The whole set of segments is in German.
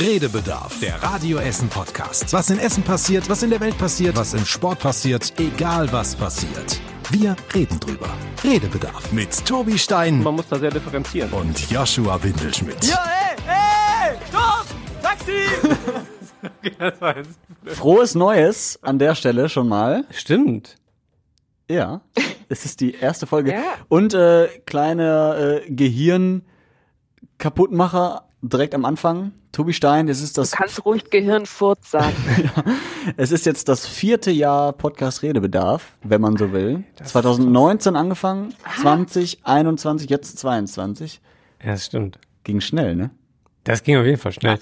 Redebedarf, der Radio Essen Podcast. Was in Essen passiert, was in der Welt passiert, was im Sport passiert, egal was passiert. Wir reden drüber. Redebedarf mit Tobi Stein Man muss da sehr differenzieren. und Joshua Windelschmidt. Ja, ey, ey, stopp! Taxi! Frohes Neues an der Stelle schon mal. Stimmt. Ja, es ist die erste Folge. Ja. Und äh, kleiner äh, Gehirn-Kaputtmacher direkt am Anfang. Tobi Stein, es ist das, Du kannst ruhig Gehirnfurz sagen. es ist jetzt das vierte Jahr Podcast Redebedarf, wenn man so will. 2019 angefangen, 20, 21, jetzt 22. Ja, das stimmt. Ging schnell, ne? Das ging auf jeden Fall schnell.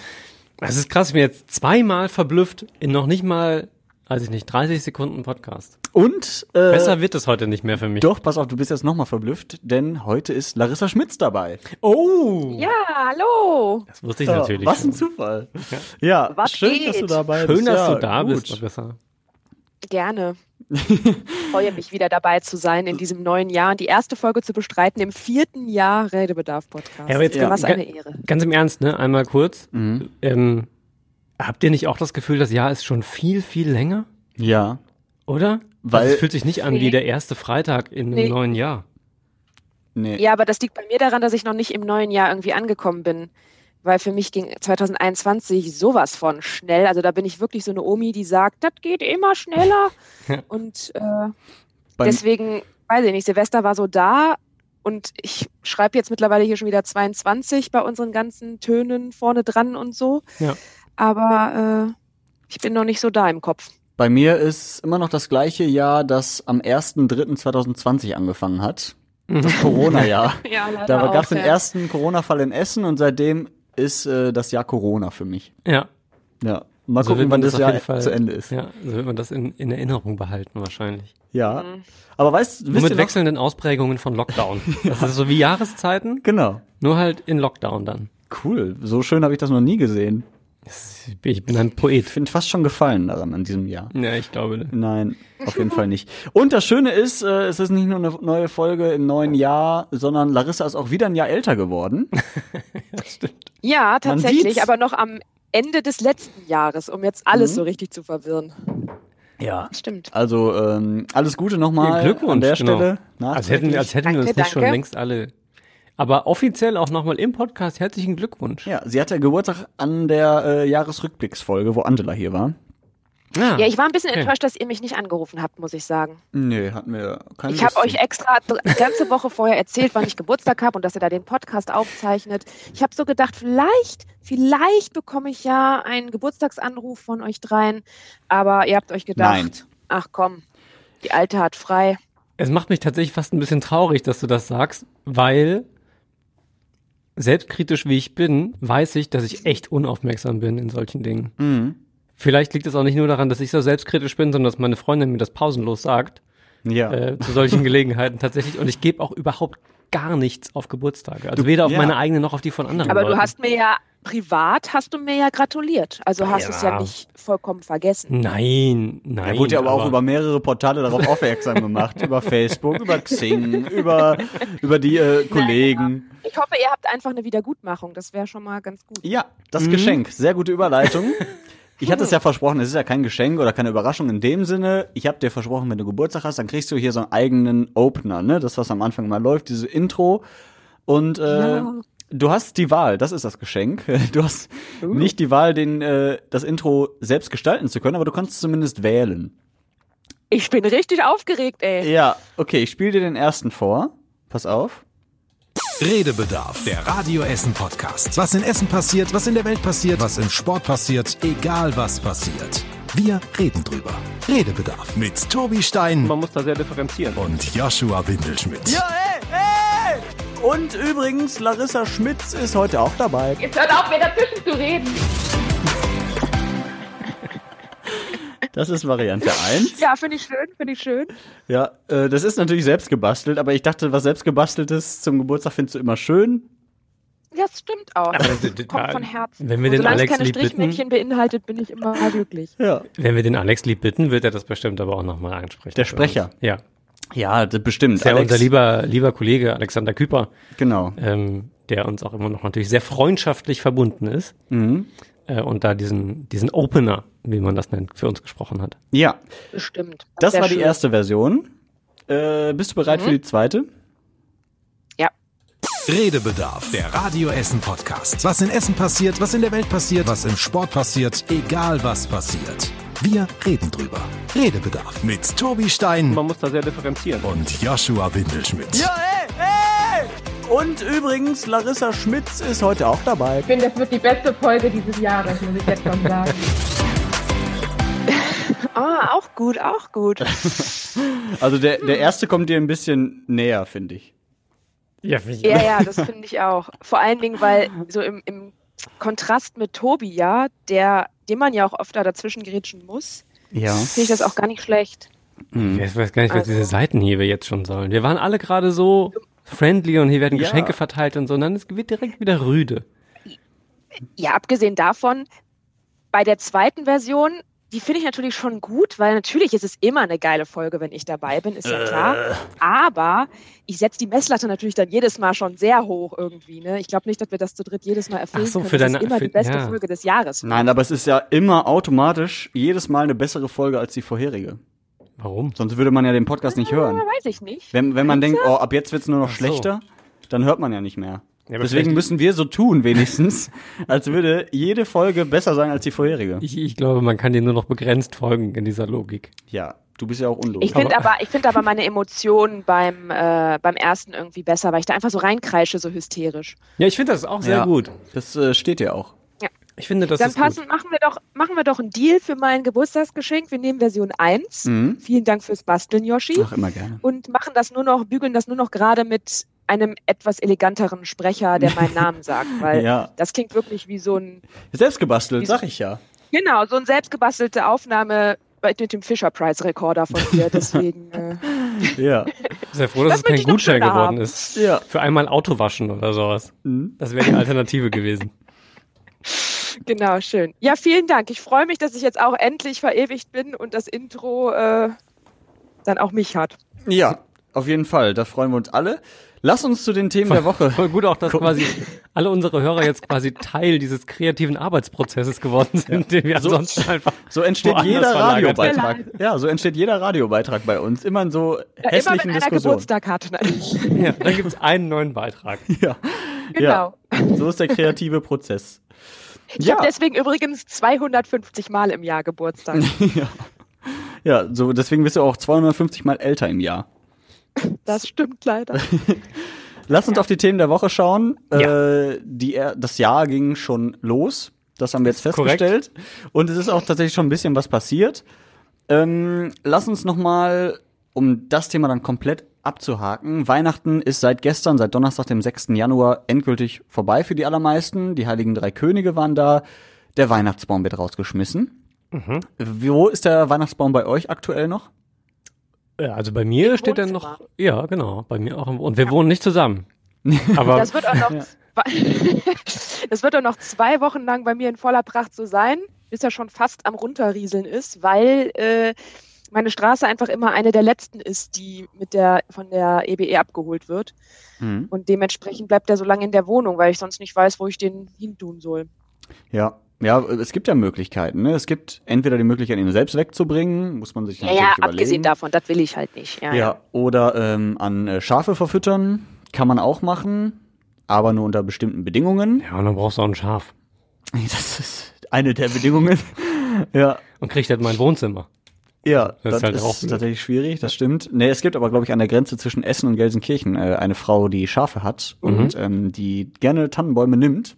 Das ist krass, ich bin jetzt zweimal verblüfft in noch nicht mal, weiß ich nicht, 30 Sekunden Podcast. Und äh, Besser wird es heute nicht mehr für mich. doch, pass auf, du bist jetzt nochmal verblüfft, denn heute ist Larissa Schmitz dabei. Oh! ja, hallo. Das wusste ich Ja, natürlich. was ein schon. Zufall. Ja, Was schön, dass du geht? dabei bist. Schön, dass ja, du da gut. bist, Larissa. Gerne. Freue mich wieder dabei zu sein in diesem neuen Jahr und die erste Folge zu bestreiten im vierten Jahr Redebedarf-Podcast. Ja, aber jetzt Ja. Was eine Ehre. Ganz im Ernst, ne? Einmal kurz. Mhm. Ähm, habt ihr nicht auch das Gefühl, das Jahr ist schon viel, viel länger? Ja, Oder? Weil- also es fühlt sich nicht an wie der erste Freitag in einem Nee. neuen Jahr. nee. Ja, aber das liegt bei mir daran, dass ich noch nicht im neuen Jahr irgendwie angekommen bin. Weil für mich ging 2021 sowas von schnell. Also da bin ich wirklich so eine Omi, die sagt, das geht immer schneller. Und äh, deswegen, weiß ich nicht, Silvester war so da und ich schreibe jetzt mittlerweile hier schon wieder 22 bei unseren ganzen Tönen vorne dran und so. Ja. Aber äh, ich bin noch nicht so da im Kopf. Bei mir ist immer noch das gleiche Jahr, das am 1.3.2020 angefangen hat. Das Corona-Jahr. Ja, leider Da gab es den ja. ersten Corona-Fall in Essen und seitdem ist äh, das Jahr Corona für mich. Ja. Ja. Mal So gucken, man wann das auf Jahr Fall- zu Ende ist. Ja. Ja, so wird man das in, in Erinnerung behalten wahrscheinlich. Mhm. Aber weißt ihr mit noch? wechselnden Ausprägungen von Lockdown. Das ist so wie Jahreszeiten, Genau. nur halt in Lockdown dann. Cool. So schön habe ich das noch nie gesehen. Das- Ich bin ein Poet. Ich finde fast schon gefallen daran an diesem Jahr. Ja, ich glaube. ne. Nein, auf jeden Fall nicht. Und das Schöne ist, äh, es ist nicht nur eine neue Folge im neuen Jahr, sondern Larissa ist auch wieder ein Jahr älter geworden. Ja, Man tatsächlich, sieht's. aber noch am Ende des letzten Jahres, um jetzt alles Mhm. so richtig zu verwirren. Ja. Stimmt. Also ähm, alles Gute nochmal Ja, Glückwunsch, an der genau. Stelle. Als hätten, als hätten wir Danke, uns nicht schon danke. längst alle. Aber offiziell auch nochmal im Podcast herzlichen Glückwunsch. Ja, sie hatte Geburtstag an der äh, Jahresrückblicksfolge, wo Angela hier war. Ah, Ja, ich war ein bisschen okay. enttäuscht, dass ihr mich nicht angerufen habt, muss ich sagen. Nee, hatten wir keine Ich habe euch extra die ganze Woche vorher erzählt, wann ich Geburtstag habe und dass ihr da den Podcast aufzeichnet. Ich habe so gedacht, vielleicht, vielleicht bekomme ich ja einen Geburtstagsanruf von euch dreien, aber ihr habt euch gedacht, Nein. ach komm, die Alte hat frei. Es macht mich tatsächlich fast ein bisschen traurig, dass du das sagst, weil selbstkritisch wie ich bin, weiß ich, dass ich echt unaufmerksam bin in solchen Dingen. Mhm. Vielleicht liegt es auch nicht nur daran, dass ich so selbstkritisch bin, sondern dass meine Freundin mir das pausenlos sagt, Ja. äh, zu solchen Gelegenheiten tatsächlich. Und ich gebe auch überhaupt gar nichts auf Geburtstage. Also weder auf ja. meine eigene noch auf die von anderen Aber Leuten. du hast mir ja privat, hast du mir ja gratuliert. Also hast du es ja Ja. nicht vollkommen vergessen. Nein, nein. Er wurde ja aber, auch über mehrere Portale darauf aufmerksam gemacht. über Facebook, über Xing, über, über die äh, Kollegen. Ich hoffe, ihr habt einfach eine Wiedergutmachung. Das wäre schon mal ganz gut. Ja, das Mhm. Geschenk. Sehr gute Überleitung. Ich hatte es ja versprochen, es ist ja kein Geschenk oder keine Überraschung in dem Sinne. Ich habe dir versprochen, wenn du Geburtstag hast, dann kriegst du hier so einen eigenen Opener, ne? Das, was am Anfang mal läuft, diese Intro. Und äh, Ja. Du hast die Wahl, das ist das Geschenk. Du hast nicht die Wahl, den, äh, das Intro selbst gestalten zu können, aber du kannst zumindest wählen. Ich bin richtig aufgeregt, ey. Ja, okay, ich spiele dir den ersten vor. Pass auf. Redebedarf, der Radio Essen Podcast. Was in Essen passiert, was in der Welt passiert, was im Sport passiert, egal was passiert. Wir reden drüber. Redebedarf mit Tobi Stein Man muss da sehr differenzieren. und Joshua Windelschmidt. Ja, ey, ey! Und übrigens, Larissa Schmitz ist heute auch dabei. Jetzt hört auf, mir dazwischen zu reden. Das ist Variante 1. Ja, finde ich schön, finde ich schön. Ja, äh, das ist natürlich selbst gebastelt, aber ich dachte, was selbst gebasteltes zum Geburtstag findest du immer schön. Ja, das stimmt auch. Aber das- Kommt von Herzen. Wenn wir den Alex keine lieb bitten, Strichmännchen beinhaltet, bin ich immer glücklich. Ja. wenn wir den Alex lieb bitten, wird er das bestimmt aber auch nochmal ansprechen. Der. Sprecher. Ja. Ja, das bestimmt. Ist ja Alex. unser lieber, lieber Kollege Alexander Küper, Genau. ähm, der uns auch immer noch natürlich sehr freundschaftlich verbunden ist. Mhm. äh, und da diesen, diesen Opener, wie man das nennt, für uns gesprochen hat. Ja, Bestimmt. das Sehr war die schön. erste Version. Äh, bist du bereit für die zweite? Ja. Redebedarf, der Radio Essen Podcast. Was in Essen passiert, was in der Welt passiert, was im Sport passiert, egal was passiert. Wir reden drüber. Redebedarf mit Tobi Stein Man muss da sehr differenzieren. und Joshua Windelschmidt. Ja, ey, ey! Und übrigens, Larissa Schmitz ist heute auch dabei. Ich finde, das wird die beste Folge dieses Jahres, muss ich jetzt schon sagen. Ah, auch gut, auch gut. Also der, der erste kommt dir ein bisschen näher, finde ich. Ja, Ja, ja, das finde ich auch. Vor allen Dingen, weil so im, im Kontrast mit Tobi, ja, der, dem man ja auch öfter dazwischen grätschen muss, Ja. finde ich das auch gar nicht schlecht. Ich weiß gar nicht, was Also- diese Seitenhiebe jetzt schon sollen. Wir waren alle gerade so friendly und hier werden Ja. Geschenke verteilt und so, und dann ist- wird direkt wieder rüde. Ja, abgesehen davon, bei der zweiten Version, die finde ich natürlich schon gut, weil natürlich ist es immer eine geile Folge, wenn ich dabei bin, ist ja klar. Aber ich setze die Messlatte natürlich dann jedes Mal schon sehr hoch irgendwie. Ne? Ich glaube nicht, dass wir das zu dritt jedes Mal erfüllen Ach so, können. für das deine- ist immer für- die beste ja. Folge des Jahres. Nein, aber es ist ja immer automatisch jedes Mal eine bessere Folge als die vorherige. Warum? Sonst würde man ja den Podcast nicht hören. Ja, weiß ich nicht. Wenn, wenn man denkt, oh, ab jetzt wird's nur noch so. schlechter, dann hört man ja nicht mehr. Ja, aber Deswegen müssen wir so tun, wenigstens, als würde jede Folge besser sein als die vorherige. Ich, ich glaube, man kann dir nur noch begrenzt folgen in dieser Logik. Ja, du bist ja auch unlogisch. Ich finde aber, ich finde aber meine Emotionen beim, äh, beim ersten irgendwie besser, weil ich da einfach so reinkreische, so hysterisch. Ja, ich finde das auch sehr Ja, gut. Das äh, steht ja auch. Ich finde, das Dann ist passen, gut. machen wir doch, machen wir doch einen Deal für mein Geburtstagsgeschenk. Wir nehmen Version 1. Mhm. Vielen Dank fürs Basteln, Yoshi. Ach, immer gerne. Und machen das nur noch, bügeln das nur noch gerade mit einem etwas eleganteren Sprecher, der meinen Namen sagt, weil Ja. das klingt wirklich wie so ein, Selbst gebastelt, sag ich ja. genau, so eine selbstgebastelte Aufnahme mit dem Fisher Price Rekorder von dir. Deswegen, äh, Ja. Sehr froh, dass Das es kein Gutschein geworden haben. ist. Ja. Für einmal Auto waschen oder sowas. Mhm. Das wäre die Alternative gewesen. genau, schön. Ja, vielen Dank. Ich freue mich, dass ich jetzt auch endlich verewigt bin und das Intro äh, dann auch mich hat. Ja, auf jeden Fall. Da freuen wir uns alle. Lass uns zu den Themen der Woche. Voll gut auch, dass Guck. quasi alle unsere Hörer jetzt quasi Teil dieses kreativen Arbeitsprozesses geworden sind, den wir So- ansonsten einfach So entsteht jeder Radiobeitrag. Ja, so entsteht jeder Radiobeitrag bei uns. Immer in so Ja, immer hässlichen wenn einer Diskussionen. Geburtstag hat. Nein. Ja, dann gibt es einen neuen Beitrag. Ja. Genau. ja, so ist der kreative Prozess. Ich Ja. habe deswegen übrigens 250 Mal im Jahr Geburtstag. ja. ja, so deswegen bist du auch 250 Mal älter im Jahr. Das stimmt leider. Lass uns auf die Themen der Woche schauen. Ja. Äh, die, das Jahr ging schon los. Das haben wir jetzt korrekt. festgestellt. Und es ist auch tatsächlich schon ein bisschen was passiert. Ähm, lass uns noch mal, um das Thema dann komplett abzuhaken. Weihnachten ist seit gestern, seit Donnerstag, dem 6. Januar, endgültig vorbei für die allermeisten. Die Heiligen Drei Könige waren da. Der Weihnachtsbaum wird rausgeschmissen. Mhm. Wo ist der Weihnachtsbaum bei euch aktuell noch? Ja, also bei mir steht er noch, ja, genau, bei mir auch. Im, und wir wohnen nicht zusammen. Aber Das wird auch noch, zwei, das wird auch noch zwei Wochen lang bei mir in voller Pracht so sein, bis er schon fast am runterrieseln ist, weil äh, meine Straße einfach immer eine der letzten ist, die mit der von der EBE abgeholt wird. Mhm. Und dementsprechend bleibt er so lange in der Wohnung, weil ich sonst nicht weiß, wo ich den hin tun soll. Ja. Ja, es gibt ja Möglichkeiten. Ne? Es gibt entweder die Möglichkeit, ihn selbst wegzubringen, muss man sich Ja, natürlich ja, überlegen. abgesehen davon, das will ich halt nicht. Ja, Ja, oder ähm, an äh, Schafe verfüttern kann man auch machen, aber nur unter bestimmten Bedingungen. ja, und dann brauchst du auch ein Schaf. Das ist eine der Bedingungen. ja, Und kriegt halt mein Wohnzimmer. ja, Das das, ist halt ist tatsächlich schwierig, das stimmt. Nee, es gibt aber, glaube ich, an der Grenze zwischen Essen und Gelsenkirchen äh, eine Frau, die Schafe hat und ähm, die gerne Tannenbäume nimmt.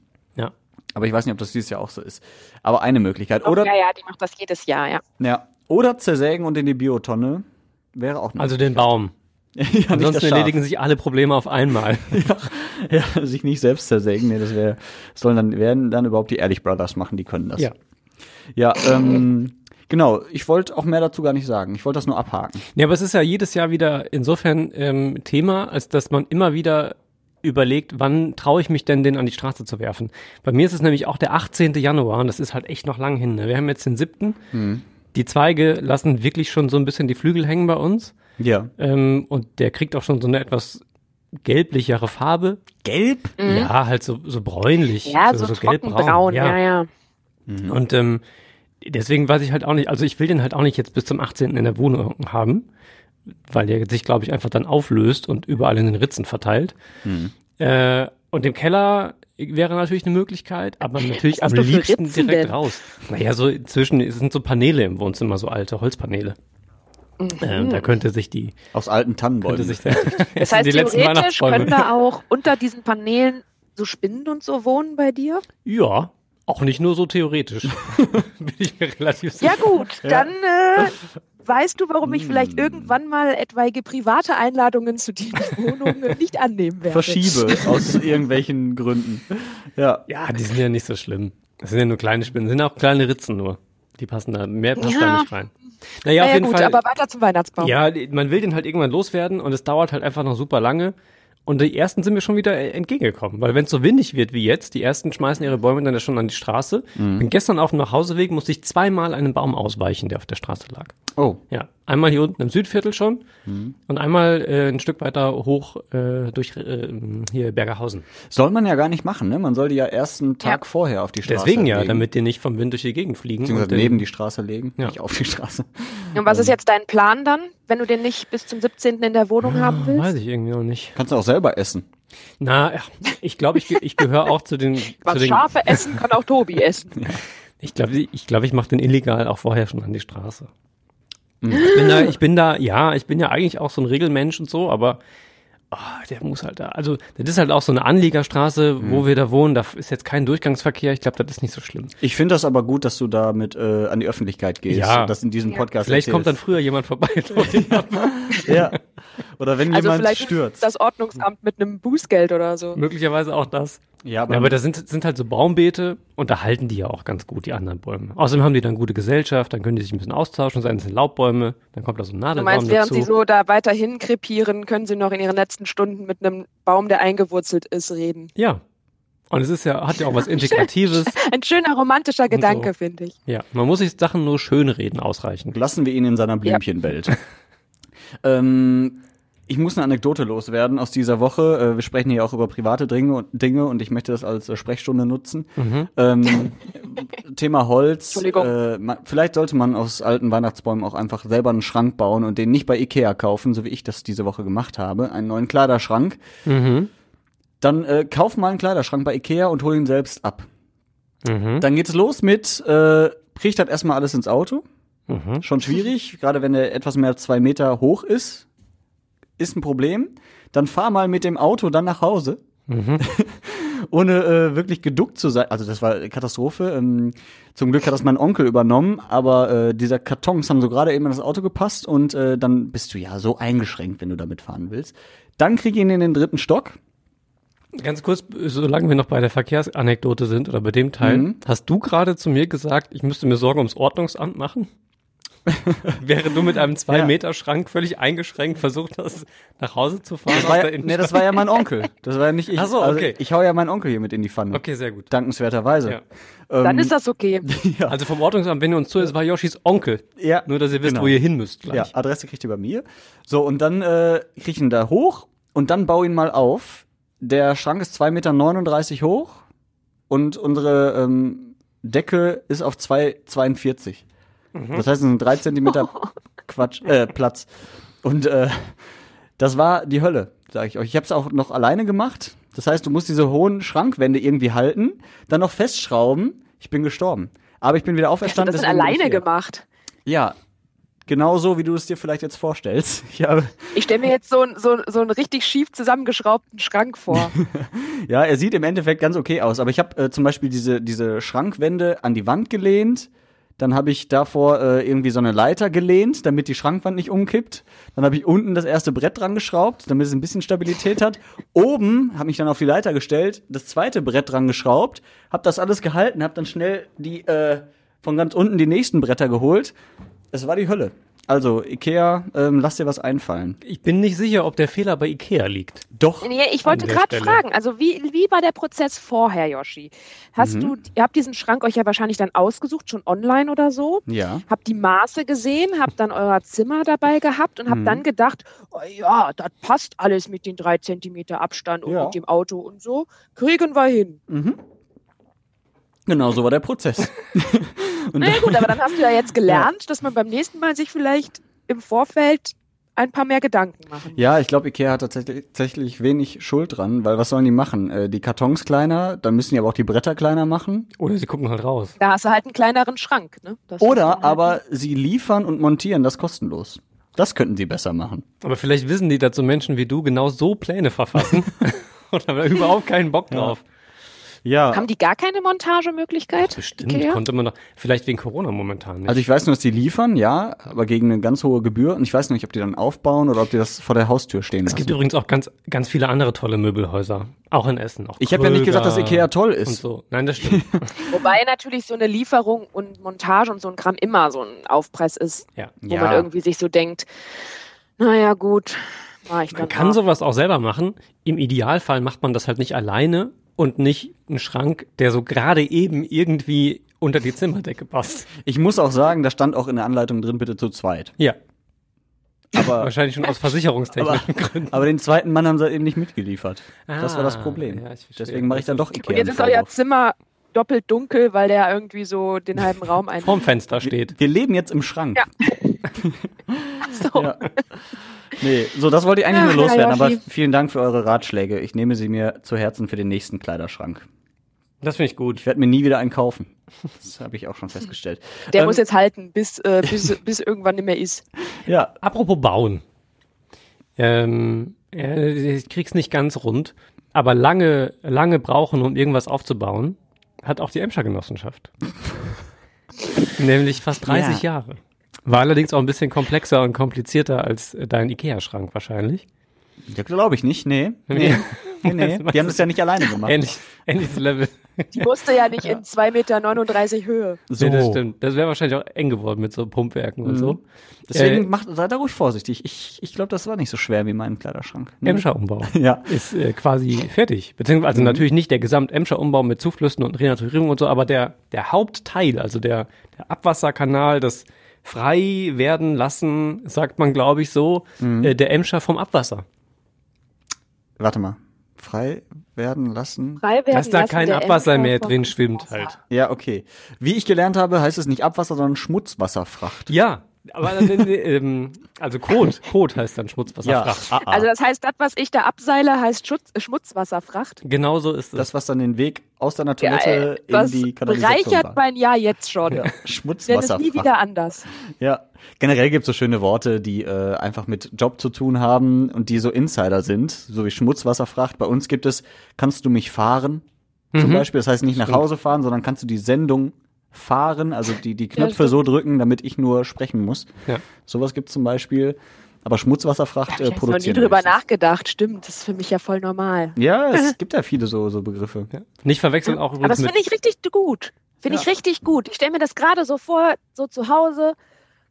Ja. Aber ich weiß nicht, ob das dieses Jahr auch so ist. Aber eine Möglichkeit. Oh, Oder, ja, ja, die macht das jedes Jahr, ja. ja, oder zersägen und in die Biotonne wäre auch eine Also den Baum. ja, Ansonsten erledigen sich alle Probleme auf einmal. Ja, sich nicht selbst zersägen. Nee, das wäre, sollen dann, werden dann überhaupt die Ehrlich Brothers machen, die können das. Ja. Ja, ähm, genau. Ich wollte auch mehr dazu gar nicht sagen. Ich wollte das nur abhaken. Ja, aber es ist ja jedes Jahr wieder insofern ähm, Thema, als dass man immer wieder überlegt, wann traue ich mich denn, den an die Straße zu werfen. Bei mir ist es nämlich auch der 18. Januar und das ist halt echt noch lang hin. Ne? Wir haben jetzt den 7. Die Zweige lassen wirklich schon so ein bisschen die Flügel hängen bei uns. Ja. Ähm, und der kriegt auch schon so eine etwas gelblichere Farbe. Gelb? Ja, halt so, so bräunlich. Ja, so, so, gelbbraun. trockenbraun, ja, ja. Und ähm, deswegen weiß ich halt auch nicht, also ich will den halt auch nicht jetzt bis zum 18. in der Wohnung haben, weil der sich, glaube ich, einfach dann auflöst und überall in den Ritzen verteilt. Äh, und im Keller wäre natürlich eine Möglichkeit, aber natürlich am liebsten Ritzen direkt denn? raus. Naja, so inzwischen sind so Paneele im Wohnzimmer, so alte Holzpaneele. Ähm, da könnte sich die, Aus alten könnte Tannenbäumen. sich Das heißt, die letzten theoretisch Weihnachtsbäume. können da auch unter diesen Paneelen so Spinnen und so wohnen bei dir? Ja, auch nicht nur so theoretisch. Bin ich mir relativ sicher. Ja gut, dann äh, weißt du, warum ich Hm. vielleicht irgendwann mal etwaige private Einladungen zu diesen Wohnungen nicht annehmen werde. Verschiebe aus irgendwelchen Gründen. Ja. Ja, die sind ja nicht so schlimm. Das sind ja nur kleine Spinnen, das sind auch kleine Ritzen nur. Die passen da, mehr passt da Ja. nicht rein. Naja, auf Naja jeden gut, Fall. aber weiter zum Weihnachtsbaum. ja, man will den halt irgendwann loswerden und es dauert halt einfach noch super lange. Und die ersten sind mir schon wieder entgegengekommen, weil wenn es so windig wird wie jetzt, die ersten schmeißen ihre Bäume dann ja schon an die Straße. Bin gestern auf dem Nachhauseweg, musste ich zweimal einen Baum ausweichen, der auf der Straße lag. Oh. Ja, einmal hier unten im Südviertel schon und einmal äh, ein Stück weiter hoch äh, durch äh, hier Bergerhausen. Soll man ja gar nicht machen, ne? Man soll die ja erst einen Tag Ja. vorher auf die Straße Deswegen ja, legen. damit die nicht vom Wind durch die Gegend fliegen. Beziehungsweise den- neben die Straße legen, Ja. nicht auf die Straße. Und was ist jetzt dein Plan dann, wenn du den nicht bis zum 17. in der Wohnung haben willst? Weiß ich irgendwie noch nicht. Kannst du auch selber essen. Na, ja, ich glaube, ich, ich gehöre auch zu den. zu Was den Schafe essen, kann auch Tobi essen. ich glaube, ich, ich, glaub, ich mache den illegal auch vorher schon an die Straße. Ich bin da, ich bin da, ja, ich bin ja eigentlich auch so ein Regelmensch und so, aber oh, der muss halt da. Also, das ist halt auch so eine Anliegerstraße, wo wir da wohnen. Da ist jetzt kein Durchgangsverkehr. Ich glaube, das ist nicht so schlimm. Ich finde das aber gut, dass du damit äh, an die Öffentlichkeit gehst. Ja. und Das in diesem Podcast Vielleicht kommt dann erzählst. früher jemand vorbei. Ja. Oder wenn Also jemand vielleicht stürzt. das Ordnungsamt mit einem Bußgeld oder so. Möglicherweise auch das. Ja, Ja, aber das sind, sind halt so Baumbeete und da halten die ja auch ganz gut, die anderen Bäume. Außerdem haben die dann gute Gesellschaft, dann können die sich ein bisschen austauschen, seien es sind Laubbäume, dann kommt da so ein Du Nadelbaum meinst, während dazu. sie so da weiterhin krepieren, können sie noch in ihren letzten Stunden mit einem Baum, der eingewurzelt ist, reden. ja. Und es ist ja, hat ja auch was Integratives. Ein schöner romantischer Gedanke, so. finde ich. ja, man muss sich Sachen nur schönreden ausreichend. Lassen wir ihn in seiner Blümchenwelt. ähm, ich muss eine Anekdote loswerden aus dieser Woche. Äh, wir sprechen hier auch über private Dinge und, Dinge und ich möchte das als äh, Sprechstunde nutzen. Ähm, Thema Holz. Entschuldigung. Äh, vielleicht sollte man aus alten Weihnachtsbäumen auch einfach selber einen Schrank bauen und den nicht bei Ikea kaufen, so wie ich das diese Woche gemacht habe. Einen neuen Kleiderschrank. Mhm. Dann äh, kauf mal einen Kleiderschrank bei Ikea und hol ihn selbst ab. Mhm. Dann geht es los mit, äh, kriegt das erstmal alles ins Auto. Mhm. Schon schwierig, gerade wenn der etwas mehr als zwei Meter hoch ist. Ist ein Problem. Dann fahr mal mit dem Auto dann nach Hause. Mhm. Ohne äh, wirklich geduckt zu sein. Also das war eine Katastrophe. Ähm, zum Glück hat das mein Onkel übernommen, aber äh, dieser Kartons haben so gerade eben in das Auto gepasst und äh, dann bist du ja so eingeschränkt, wenn du damit fahren willst. Dann krieg ich ihn in den dritten Stock. Ganz kurz, solange wir noch bei der Verkehrsanekdote sind oder bei dem Teil, Mhm. hast du gerade zu mir gesagt, ich müsste mir Sorgen ums Ordnungsamt machen? Während du mit einem zwei Ja. Meter Schrank völlig eingeschränkt versucht hast, nach Hause zu fahren Das aus war, der ja, nee, das war ja mein Onkel. Das war ja nicht ich. Ach so, Also okay. ich hau ja meinen Onkel hier mit in die Pfanne. Okay, sehr gut. Dankenswerterweise. Ja. Dann Ähm, ist das okay. ja. Also vom Ordnungsamt, wenn ihr uns zuhört, es war Yoshis Onkel. ja. Nur, dass ihr wisst, Genau. wo ihr hin müsst Ja, gleich. Adresse kriegt ihr bei mir. So, und dann äh, krieg ich ihn da hoch und dann bau ihn mal auf. Der Schrank ist 2,39 Meter hoch und unsere ähm, Decke ist auf 2,42. Das heißt, es sind drei Zentimeter Quatsch, äh, Platz. Und äh, das war die Hölle, sage ich euch. Ich habe es auch noch alleine gemacht. Das heißt, du musst diese hohen Schrankwände irgendwie halten, dann noch festschrauben. Ich bin gestorben. Aber ich bin wieder Hast du auferstanden. das alleine gemacht? Ja, genau so, wie du es dir vielleicht jetzt vorstellst. Ich Ich stelle mir jetzt so, so, so einen richtig schief zusammengeschraubten Schrank vor. ja, er sieht im Endeffekt ganz okay aus, aber ich habe äh, zum Beispiel diese, diese Schrankwände an die Wand gelehnt. Dann habe ich davor äh, irgendwie so eine Leiter gelehnt, damit die Schrankwand nicht umkippt. Dann habe ich unten das erste Brett dran geschraubt, damit es ein bisschen Stabilität hat. Oben habe ich dann auf die Leiter gestellt, das zweite Brett dran geschraubt, habe das alles gehalten, habe dann schnell die äh, von ganz unten die nächsten Bretter geholt. Es war die Hölle. Also Ikea, ähm, lass dir was einfallen. Ich bin nicht sicher, ob der Fehler bei Ikea liegt. Doch. Nee, ich wollte gerade fragen, also wie, wie war der Prozess vorher, Yoshi? Hast Mhm. du, ihr habt diesen Schrank euch ja wahrscheinlich dann ausgesucht, schon online oder so? Ja. Habt die Maße gesehen, habt dann euer Zimmer dabei gehabt und habt Mhm. dann gedacht, oh ja, das passt alles mit den drei Zentimeter Abstand und Ja. mit dem Auto und so. Kriegen wir hin. Mhm. Genau, so war der Prozess. Na ja, gut, aber dann hast du ja jetzt gelernt, dass man beim nächsten Mal sich vielleicht im Vorfeld ein paar mehr Gedanken machen. Ja, ich glaube, Ikea hat tatsächlich, tatsächlich wenig Schuld dran, weil was sollen die machen? Äh, die Kartons kleiner, dann müssen die aber auch die Bretter kleiner machen. Oder sie gucken halt raus. Da hast du halt einen kleineren Schrank. Ne? Das Oder halt aber sie liefern und montieren das kostenlos. Das könnten sie besser machen. Aber vielleicht wissen die, dass so Menschen wie du genau so Pläne verfassen und haben da überhaupt keinen Bock drauf. Ja. Haben die gar keine Montagemöglichkeit? Bestimmt Ikea? konnte man doch, vielleicht wegen Corona momentan nicht. Also ich weiß nur, dass die liefern, ja, aber gegen eine ganz hohe Gebühr. Und ich weiß nicht, ob die dann aufbauen oder ob die das vor der Haustür stehen es lassen. gibt übrigens auch ganz, ganz viele andere tolle Möbelhäuser. Auch in Essen. Auch Ich habe ja nicht gesagt, dass Ikea toll Und ist. so. Nein, das stimmt. Wobei natürlich so eine Lieferung und Montage und so ein Kram immer so ein Aufpreis ist, ja. wo Ja. man irgendwie sich so denkt, naja gut, mach ich dann Man kann mal. sowas auch selber machen. Im Idealfall macht man das halt nicht alleine und nicht einen Schrank, der so gerade eben irgendwie unter die Zimmerdecke passt. Ich muss auch sagen, da stand auch in der Anleitung drin, bitte zu zweit. Ja, Aber, wahrscheinlich schon aus versicherungstechnischen Gründen. aber den zweiten Mann haben sie eben nicht mitgeliefert. das war das Ah, Problem. ja, ich verstehe. Deswegen mache ich dann doch Ikea. Und jetzt ist euer. Zimmer doppelt dunkel, weil der irgendwie so den halben Raum ein. Vorm Fenster steht. Wir leben jetzt im Schrank. Ja. so. Ja. Nee, so, das wollte ich eigentlich Ach, nur ja, loswerden, aber vielen Dank für eure Ratschläge. Ich nehme sie mir zu Herzen für den nächsten Kleiderschrank. Das finde ich gut. Ich werde mir nie wieder einen kaufen. Das habe ich auch schon festgestellt. Der Ähm, muss jetzt halten, bis, äh, bis, bis irgendwann nicht mehr ist. Ja, Apropos bauen. Ähm, äh, ich krieg's nicht ganz rund, aber lange, lange brauchen, um irgendwas aufzubauen, hat auch die Emscher Genossenschaft. Nämlich fast 30 Jahre. War allerdings auch ein bisschen komplexer und komplizierter als dein Ikea-Schrank wahrscheinlich. ja glaube ich nicht. Nee. Nee. nee, nee. Die haben das ja nicht alleine gemacht. Ähnlich, ähnliches Level. Die musste ja nicht in 2,39 Meter Höhe. So. Nee, das stimmt. Das wäre wahrscheinlich auch eng geworden mit so Pumpwerken und so. Deswegen Äh, macht, seid da ruhig vorsichtig. Ich, ich glaube, das war nicht so schwer wie mein Kleiderschrank. Ne? Emscher Umbau. Ja. ist äh, quasi fertig. Beziehungsweise also natürlich nicht der Gesamt-Emscher Umbau mit Zuflüssen und Renaturierung und so, aber der, der Hauptteil, also der, der Abwasserkanal, das frei werden lassen, sagt man, glaube ich, so, äh, der Emscher vom Abwasser. Warte mal. Frei werden lassen. Frei werden Dass da lassen, kein Abwasser Emscher mehr drin schwimmt Abwasser. halt. Ja, okay. Wie ich gelernt habe, heißt es nicht Abwasser, sondern Schmutzwasserfracht. Ja, aber dann, äh, ähm, also Kot, Kot heißt dann Schmutzwasserfracht. ah, ah. Also das heißt, das, was ich da abseile, heißt Schutz, Schmutzwasserfracht. Genau so ist es. das, was dann den Weg aus deiner Ja, Toilette das in die Kanalisation bereichert war. mein Jahr jetzt schon. Ja, Denn es nie Schmutzwasserfracht. wieder anders. Ja, generell gibt's so schöne Worte, die äh, einfach mit Job zu tun haben und die so Insider sind, so wie Schmutzwasserfracht. Bei uns gibt es, kannst du mich fahren? Zum Beispiel, das heißt nicht nach Hause fahren, sondern kannst du die Sendung fahren, also die, die Knöpfe stimmt. so drücken, damit ich nur sprechen muss. Ja. Sowas gibt's zum Beispiel. Aber Schmutzwasserfracht äh, Ich habe noch nie drüber wir nicht. nachgedacht. Stimmt, das ist für mich ja voll normal. Ja, es gibt ja viele so, so Begriffe. ja. Nicht verwechseln auch Aber übrigens das mit finde ich richtig gut. Finde ich richtig gut. Ich stelle mir das gerade so vor, so zu Hause.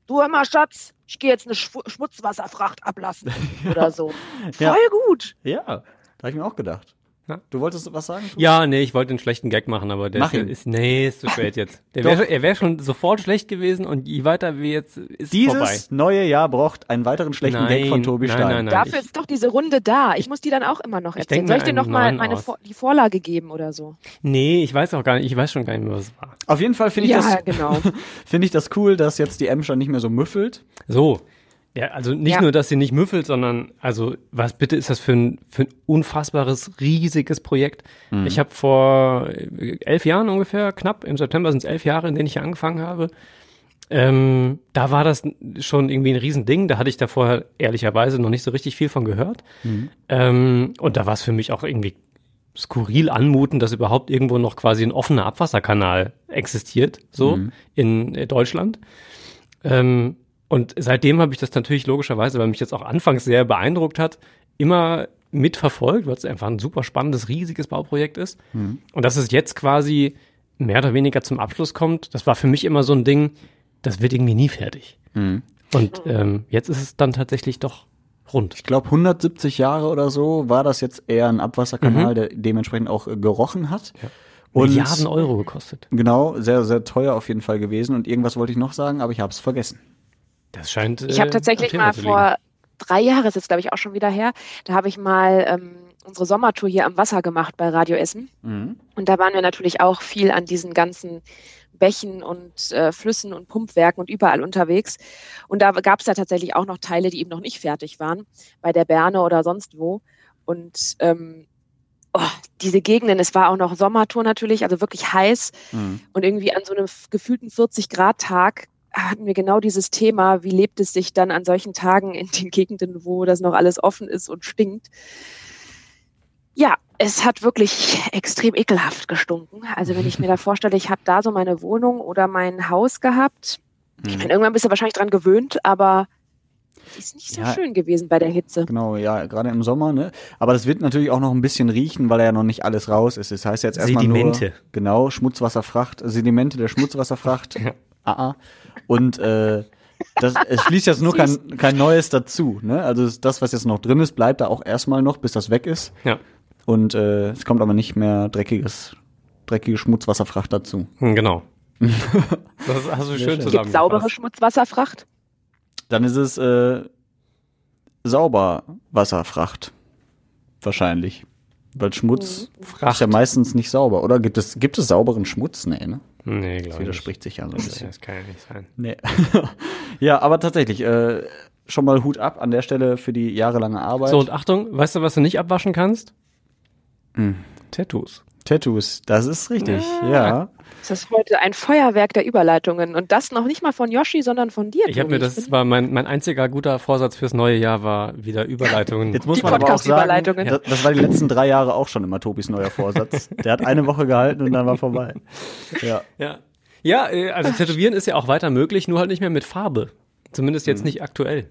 Du hör mal, Schatz, ich gehe jetzt eine Schwu Schmutzwasserfracht ablassen oder so. Ja. Voll gut. Ja, da habe ich mir auch gedacht. Ja. Du wolltest was sagen? Ja, nee, ich wollte einen schlechten Gag machen, aber der Mach ist, ist nee, ist zu spät jetzt. Der wär, er wäre schon sofort schlecht gewesen und je weiter wir jetzt ist Dieses vorbei. neue Jahr braucht einen weiteren schlechten Nein, Gag von Tobi nein, Stein. nein, nein. Dafür ich- ist doch diese Runde da. Ich muss die dann auch immer noch Ich erzählen. Soll ich dir noch einen mal neuen meine aus. Vor die Vorlage geben oder so? Nee, ich weiß auch gar nicht, ich weiß schon gar nicht mehr, was es war. Auf jeden Fall finde ich, Ja, das genau. finde ich das cool, dass jetzt die Emscher nicht mehr so müffelt. So. Ja, also nicht Ja. nur, dass sie nicht müffelt, sondern, also, was bitte ist das für ein, für ein unfassbares, riesiges Projekt? Ich habe vor äh, elf Jahren ungefähr, knapp, im September sind es elf Jahre, in denen ich hier angefangen habe. Ähm, da war das schon irgendwie ein Riesending. Da hatte ich da vorher ehrlicherweise noch nicht so richtig viel von gehört. Ähm, und da war es für mich auch irgendwie skurril anmutend, dass überhaupt irgendwo noch quasi ein offener Abwasserkanal existiert, so in äh, Deutschland. Ähm, und seitdem habe ich das natürlich logischerweise, weil mich jetzt auch anfangs sehr beeindruckt hat, immer mitverfolgt, weil es einfach ein super spannendes, riesiges Bauprojekt ist. Und dass es jetzt quasi mehr oder weniger zum Abschluss kommt, das war für mich immer so ein Ding, das wird irgendwie nie fertig. Und ähm, jetzt ist es dann tatsächlich doch rund. Ich glaube, 170 Jahre oder so war das jetzt eher ein Abwasserkanal, der dementsprechend auch äh, gerochen hat. Und Milliarden Euro gekostet. Genau, sehr, sehr teuer auf jeden Fall gewesen. Und irgendwas wollte ich noch sagen, aber ich habe es vergessen. Das scheint. Ich habe äh, tatsächlich Thema mal vor drei Jahren, ist jetzt glaube ich auch schon wieder her, da habe ich mal ähm, unsere Sommertour hier am Wasser gemacht bei Radio Essen. Mhm. Und da waren wir natürlich auch viel an diesen ganzen Bächen und äh, Flüssen und Pumpwerken und überall unterwegs. Und da gab es ja tatsächlich auch noch Teile, die eben noch nicht fertig waren, bei der Berne oder sonst wo. Und ähm, oh, diese Gegenden, es war auch noch Sommertour natürlich, also wirklich heiß. Mhm. Und irgendwie an so einem gefühlten 40-Grad-Tag hatten wir genau dieses Thema, wie lebt es sich dann an solchen Tagen in den Gegenden, wo das noch alles offen ist und stinkt. Ja, es hat wirklich extrem ekelhaft gestunken. Also wenn ich mir da vorstelle, ich habe da so meine Wohnung oder mein Haus gehabt. Ich Mhm. bin irgendwann bist du wahrscheinlich dran gewöhnt, aber es ist nicht so Ja. schön gewesen bei der Hitze. Genau, ja, gerade im Sommer, ne? Aber das wird natürlich auch noch ein bisschen riechen, weil ja noch nicht alles raus ist. Das heißt jetzt erstmal Sedimente. nur genau Schmutzwasserfracht, Sedimente der Schmutzwasserfracht. Ja. Ah, ah. Und äh, das, es fließt jetzt nur kein, kein Neues dazu, ne? Also das, was jetzt noch drin ist, bleibt da auch erstmal noch, bis das weg ist. Ja. Und äh, es kommt aber nicht mehr dreckiges, dreckige Schmutzwasserfracht dazu. Hm, Genau. das hast du schön schön. Gibt zusammengefasst. saubere Schmutzwasserfracht? Dann ist es äh, Sauberwasserfracht. Wahrscheinlich. Weil Schmutz Fracht. ist ja meistens nicht sauber, oder? Gibt es, gibt es sauberen Schmutz? Nee, ne? Nee, Das glaube ich. widerspricht sich ja so ein nicht. bisschen. Das kann ja nicht sein. Nee. ja, aber tatsächlich, äh, schon mal Hut ab an der Stelle für die jahrelange Arbeit. So, und Achtung, weißt du, was du nicht abwaschen kannst? Hm. Tattoos. Tattoos, das ist richtig, ja. Das ist heute ein Feuerwerk der Überleitungen. Und das noch nicht mal von Yoshi, sondern von dir. Ich habe Tobi. mir, das war mein, mein einziger guter Vorsatz fürs neue Jahr, war wieder Überleitungen. Jetzt muss Die man aber auch sagen, Podcast-Überleitungen. das, das war die letzten drei Jahre auch schon immer Tobis neuer Vorsatz. Der hat eine Woche gehalten und dann war vorbei. Ja. Ja, ja äh, also Tätowieren ist ja auch weiter möglich, nur halt nicht mehr mit Farbe. Zumindest jetzt nicht aktuell.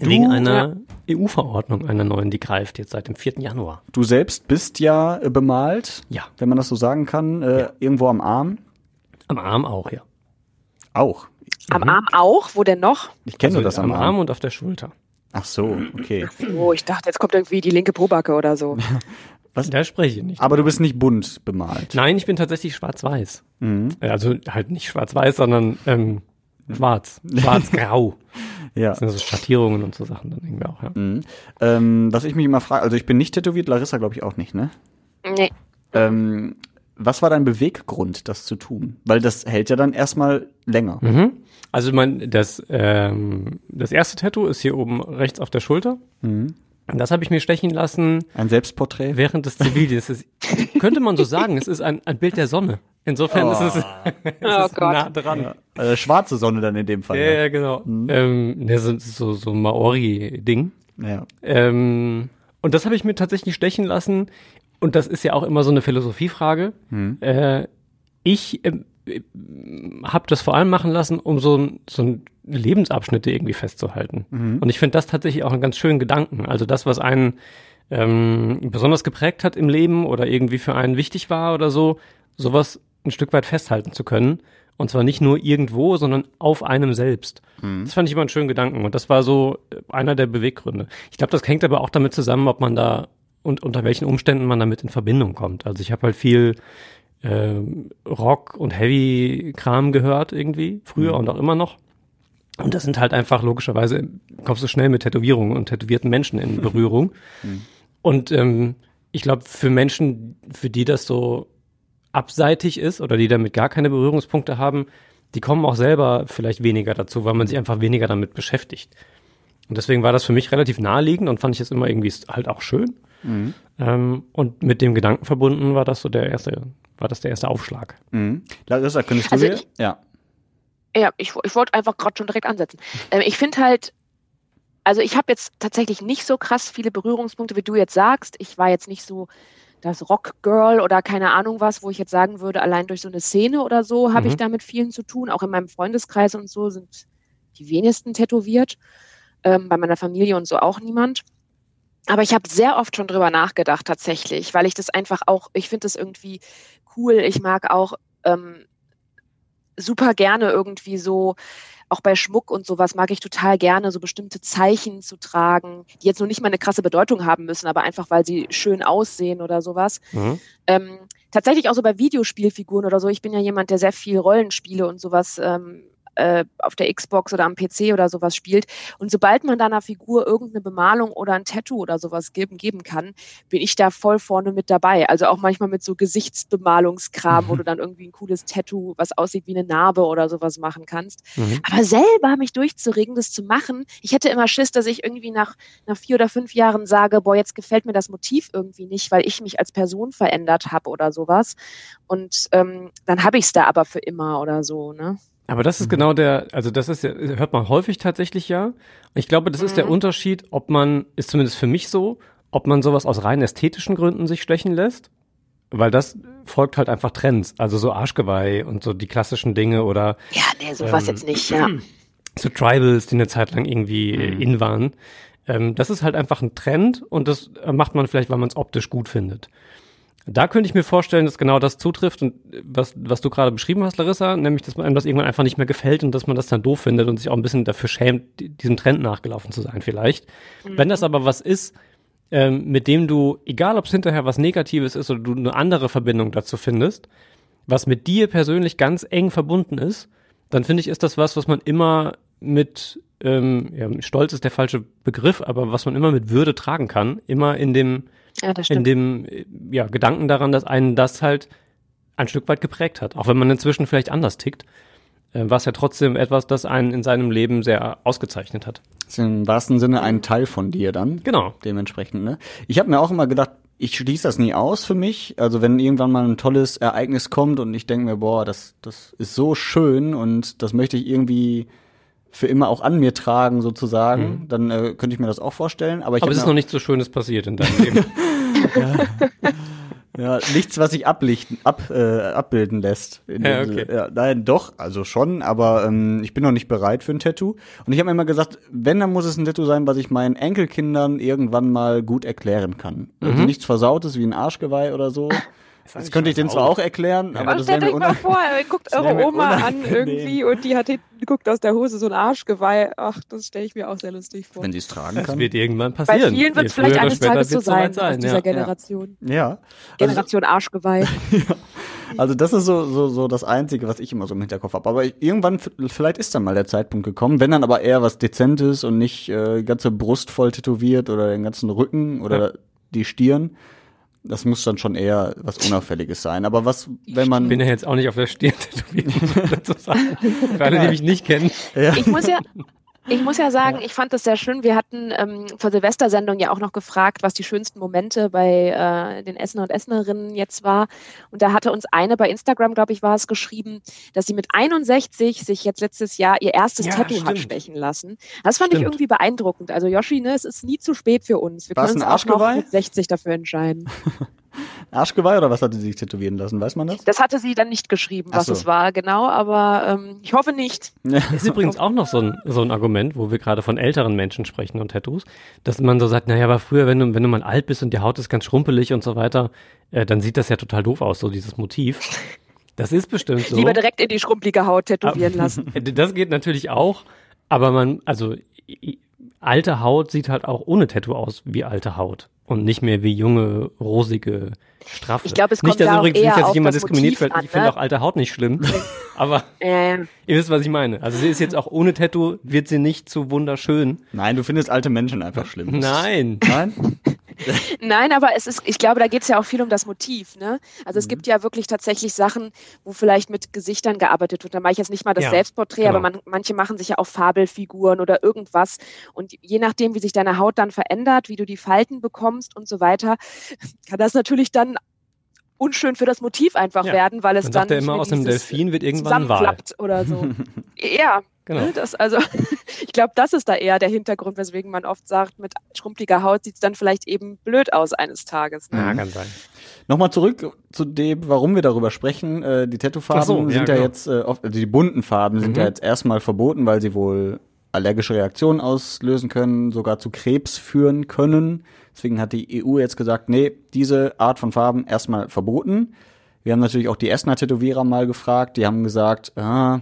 Wegen einer EU-Verordnung, einer neuen, die greift jetzt seit dem 4. Januar. Du selbst bist ja äh, bemalt, Ja. wenn man das so sagen kann, äh, irgendwo am Arm. Am Arm auch, ja. Auch. Am Arm auch? Wo denn noch? Ich kenne Also das am am Arm Arm. und auf der Schulter. Ach so, okay. Oh, ich dachte, jetzt kommt irgendwie die linke Pobacke oder so. Was? Da spreche ich nicht. Aber du bist nicht bunt bemalt. Nein, ich bin tatsächlich schwarz-weiß. Mhm. Also halt nicht schwarz-weiß, sondern ähm, schwarz. Schwarz-grau. Ja. Das sind so Schattierungen und so Sachen dann irgendwie auch, ja. Mhm. Ähm, was ich mich immer frage, also ich bin nicht tätowiert, Larissa glaube ich auch nicht, ne? Nee. Ähm, was war dein Beweggrund, das zu tun? Weil das hält ja dann erstmal länger. Mhm. Also mein, das, ähm, das erste Tattoo ist hier oben rechts auf der Schulter. Mhm. Das habe ich mir stechen lassen Ein Selbstporträt? während des Zivildienstes. Könnte man so sagen, es ist ein, ein Bild der Sonne. Insofern ist es, es Oh ist nah dran. Äh, schwarze Sonne dann in dem Fall. Ja, ja, genau. Ähm, das ist so, so ein Maori-Ding. ja. Ähm, und das habe ich mir tatsächlich stechen lassen. Und das ist ja auch immer so eine Philosophiefrage. Mhm. Äh, ich ähm, habe das vor allem machen lassen, um so, ein, so ein Lebensabschnitte irgendwie festzuhalten. Mhm. Und ich finde das tatsächlich auch einen ganz schönen Gedanken. Also das, was einen ähm, besonders geprägt hat im Leben oder irgendwie für einen wichtig war oder so, sowas ein Stück weit festhalten zu können. Und zwar nicht nur irgendwo, sondern auf einem selbst. Mhm. Das fand ich immer einen schönen Gedanken. Und das war so äh, einer der Beweggründe. Ich glaube, das hängt aber auch damit zusammen, ob man da und unter welchen Umständen man damit in Verbindung kommt. Also ich habe halt viel ähm, Rock und Heavy-Kram gehört irgendwie, früher und auch immer noch. Und das sind halt einfach logischerweise, kommst du schnell mit Tätowierungen und tätowierten Menschen in Berührung. Und ähm, ich glaube, für Menschen, für die das so abseitig ist oder die damit gar keine Berührungspunkte haben, die kommen auch selber vielleicht weniger dazu, weil man sich einfach weniger damit beschäftigt. Und deswegen war das für mich relativ naheliegend und fand ich es immer irgendwie halt auch schön. Ähm, und mit dem Gedanken verbunden war das so der erste, war das der erste Aufschlag. Mhm. Larissa, könntest du Also ich- Ja. Ja, ich, ich wollte einfach gerade schon direkt ansetzen. Ähm, ich finde halt, also ich habe jetzt tatsächlich nicht so krass viele Berührungspunkte, wie du jetzt sagst. Ich war jetzt nicht so das Rockgirl oder keine Ahnung was, wo ich jetzt sagen würde, allein durch so eine Szene oder so habe ich Mhm. da mit vielen zu tun. Auch in meinem Freundeskreis und so sind die wenigsten tätowiert. Ähm, bei meiner Familie und so auch niemand. Aber ich habe sehr oft schon drüber nachgedacht tatsächlich, weil ich das einfach auch, ich finde das irgendwie cool. Ich mag auch ähm, super gerne irgendwie so, auch bei Schmuck und sowas mag ich total gerne, so bestimmte Zeichen zu tragen, die jetzt noch nicht mal eine krasse Bedeutung haben müssen, aber einfach, weil sie schön aussehen oder sowas. Ähm, tatsächlich auch so bei Videospielfiguren oder so. Ich bin ja jemand, der sehr viel Rollenspiele und sowas ähm, äh, auf der Xbox oder am PC oder sowas spielt. Und sobald man da einer Figur irgendeine Bemalung oder ein Tattoo oder sowas geben, geben kann, bin ich da voll vorne mit dabei. Also auch manchmal mit so Gesichtsbemalungskram, wo du dann irgendwie ein cooles Tattoo, was aussieht wie eine Narbe oder sowas machen kannst. Mhm. Aber selber mich durchzuregen, das zu machen, ich hätte immer Schiss, dass ich irgendwie nach, nach vier oder fünf Jahren sage, boah, jetzt gefällt mir das Motiv irgendwie nicht, weil ich mich als Person verändert habe oder sowas. Und ähm, dann habe ich es da aber für immer oder so, ne? Aber das ist genau der, also das ist ja, hört man häufig tatsächlich ja. Ich glaube, das ist der Mhm. Unterschied, ob man, ist zumindest für mich so, ob man sowas aus rein ästhetischen Gründen sich stechen lässt. Weil das folgt halt einfach Trends. Also so Arschgeweih und so die klassischen Dinge oder Ja, nee, sowas Ähm, jetzt nicht, ja. so Tribals, die eine Zeit lang irgendwie äh, in waren. Ähm, das ist halt einfach ein Trend und das macht man vielleicht, weil man es optisch gut findet. Da könnte ich mir vorstellen, dass genau das zutrifft und äh, was, was du gerade beschrieben hast, Larissa, nämlich, dass man einem das irgendwann einfach nicht mehr gefällt und dass man das dann doof findet und sich auch ein bisschen dafür schämt, di- diesem Trend nachgelaufen zu sein vielleicht. Wenn das aber was ist, ähm, mit dem du, egal ob es hinterher was Negatives ist oder du eine andere Verbindung dazu findest, was mit dir persönlich ganz eng verbunden ist, dann finde ich, ist das was, was man immer mit, ähm, ja, Stolz ist der falsche Begriff, aber was man immer mit Würde tragen kann, immer in dem, Ja, das in stimmt. dem, äh, ja, Gedanken daran, dass einen das halt ein Stück weit geprägt hat. Auch wenn man inzwischen vielleicht anders tickt, äh, war es ja trotzdem etwas, das einen in seinem Leben sehr ausgezeichnet hat. Das ist im wahrsten Sinne ein Teil von dir dann. Genau. Dementsprechend, ne? Ich habe mir auch immer gedacht, ich schließe das nie aus für mich. Also wenn irgendwann mal ein tolles Ereignis kommt und ich denke mir, boah, das, das ist so schön und das möchte ich irgendwie für immer auch an mir tragen, sozusagen, dann äh, könnte ich mir das auch vorstellen. Aber ich Mhm. Aber es ist noch nichts so Schönes passiert in deinem Leben. Ja, nichts, was sich ablichten, ab, äh, abbilden lässt. Ja, okay. Ja, nein, doch, also schon, aber ähm, ich bin noch nicht bereit für ein Tattoo. Und ich habe mir immer gesagt, wenn, dann muss es ein Tattoo sein, was ich meinen Enkelkindern irgendwann mal gut erklären kann. Also Mhm. nichts Versautes wie ein Arschgeweih oder so. Das könnte ich denen zwar auch erklären, aber Aber das wäre stellt mir euch mal vor, ihr guckt das eure Oma an irgendwie und die hat hinten, guckt aus der Hose so ein Arschgeweih. Ach, das stelle ich mir auch sehr lustig vor. wenn sie es tragen Das kann. wird irgendwann Bei passieren. vielen wird es vielleicht eines Tages so sein, soweit aus dieser ja. Generation. Ja. Also, Generation Arschgeweih. Also das ist so, so, so das Einzige, was ich immer so im Hinterkopf habe. Aber ich, irgendwann, vielleicht ist dann mal der Zeitpunkt gekommen, wenn dann aber eher was Dezentes und nicht äh, die ganze Brust voll tätowiert oder den ganzen Rücken oder Ja. die Stirn. Das muss dann schon eher was Unauffälliges sein. Aber was, wenn man. Ich bin ja jetzt auch nicht auf der Stirn tätowiert, man dazu sagen. Für alle, die mich nicht kennen. Ich muss ja, ich muss ja sagen, ich fand das sehr schön. Wir hatten ähm, zur Silvestersendung ja auch noch gefragt, was die schönsten Momente bei äh, den Essener und Essenerinnen jetzt war. Und da hatte uns eine bei Instagram, glaube ich, war es geschrieben, dass sie mit 61 sich jetzt letztes Jahr ihr erstes Ja, Tattoo hat stechen lassen. Das fand ich Stimmt. irgendwie beeindruckend. Also Yoshi, ne, es ist nie zu spät für uns. Wir War's können uns auch noch mit 60 dafür entscheiden. Arschgeweih oder was hatte sie sich tätowieren lassen? Weiß man das? Das hatte sie dann nicht geschrieben, was so. es war, genau, aber ähm, ich hoffe nicht. Ist übrigens auch noch so ein, so ein Argument, wo wir gerade von älteren Menschen sprechen und Tattoos, dass man so sagt, naja, aber früher, wenn du, wenn du mal alt bist und die Haut ist ganz schrumpelig und so weiter, äh, dann sieht das ja total doof aus, so dieses Motiv. Das ist bestimmt so. Lieber direkt in die schrumpelige Haut tätowieren lassen. Das geht natürlich auch, aber man, also alte Haut sieht halt auch ohne Tattoo aus wie alte Haut und nicht mehr wie junge, rosige, straffe. Ich glaube, es nicht, kommt dass ja auch übrigens nicht, dass auf ich jemand das diskriminiert an, Ich finde ne? auch alte Haut nicht schlimm, aber Ähm, ihr wisst, was ich meine. Also sie ist jetzt auch ohne Tattoo, wird sie nicht zu wunderschön. Nein, du findest alte Menschen einfach schlimm. Nein. Nein? Nein, aber es ist, ich glaube, da geht es ja auch viel um das Motiv, ne? Also Mhm. es gibt ja wirklich tatsächlich Sachen, wo vielleicht mit Gesichtern gearbeitet wird. Da mache ich jetzt nicht mal das Ja, Selbstporträt, genau. aber man, manche machen sich ja auch Fabelfiguren oder irgendwas. Und je nachdem, wie sich deine Haut dann verändert, wie du die Falten bekommst und so weiter, kann das natürlich dann unschön für das Motiv einfach Ja. werden, weil es Man dann sagt ja immer, aus einem Delfin wird irgendwann ein Wal. oder so. ja, Genau. Ne, Das, also, ich glaube, das ist da eher der Hintergrund, weswegen man oft sagt, mit schrumpeliger Haut sieht es dann vielleicht eben blöd aus eines Tages. Ne? Ja, kann sein. Nochmal zurück zu dem, warum wir darüber sprechen. Äh, die Tattoo-Farben so, ja, sind ja, genau. jetzt, äh, oft, also die bunten Farben sind Mhm. ja jetzt erstmal verboten, weil sie wohl allergische Reaktionen auslösen können, sogar zu Krebs führen können. Deswegen hat die EU jetzt gesagt, nee, diese Art von Farben erstmal verboten. Wir haben natürlich auch die Essener Tätowierer mal gefragt. Die haben gesagt, ah,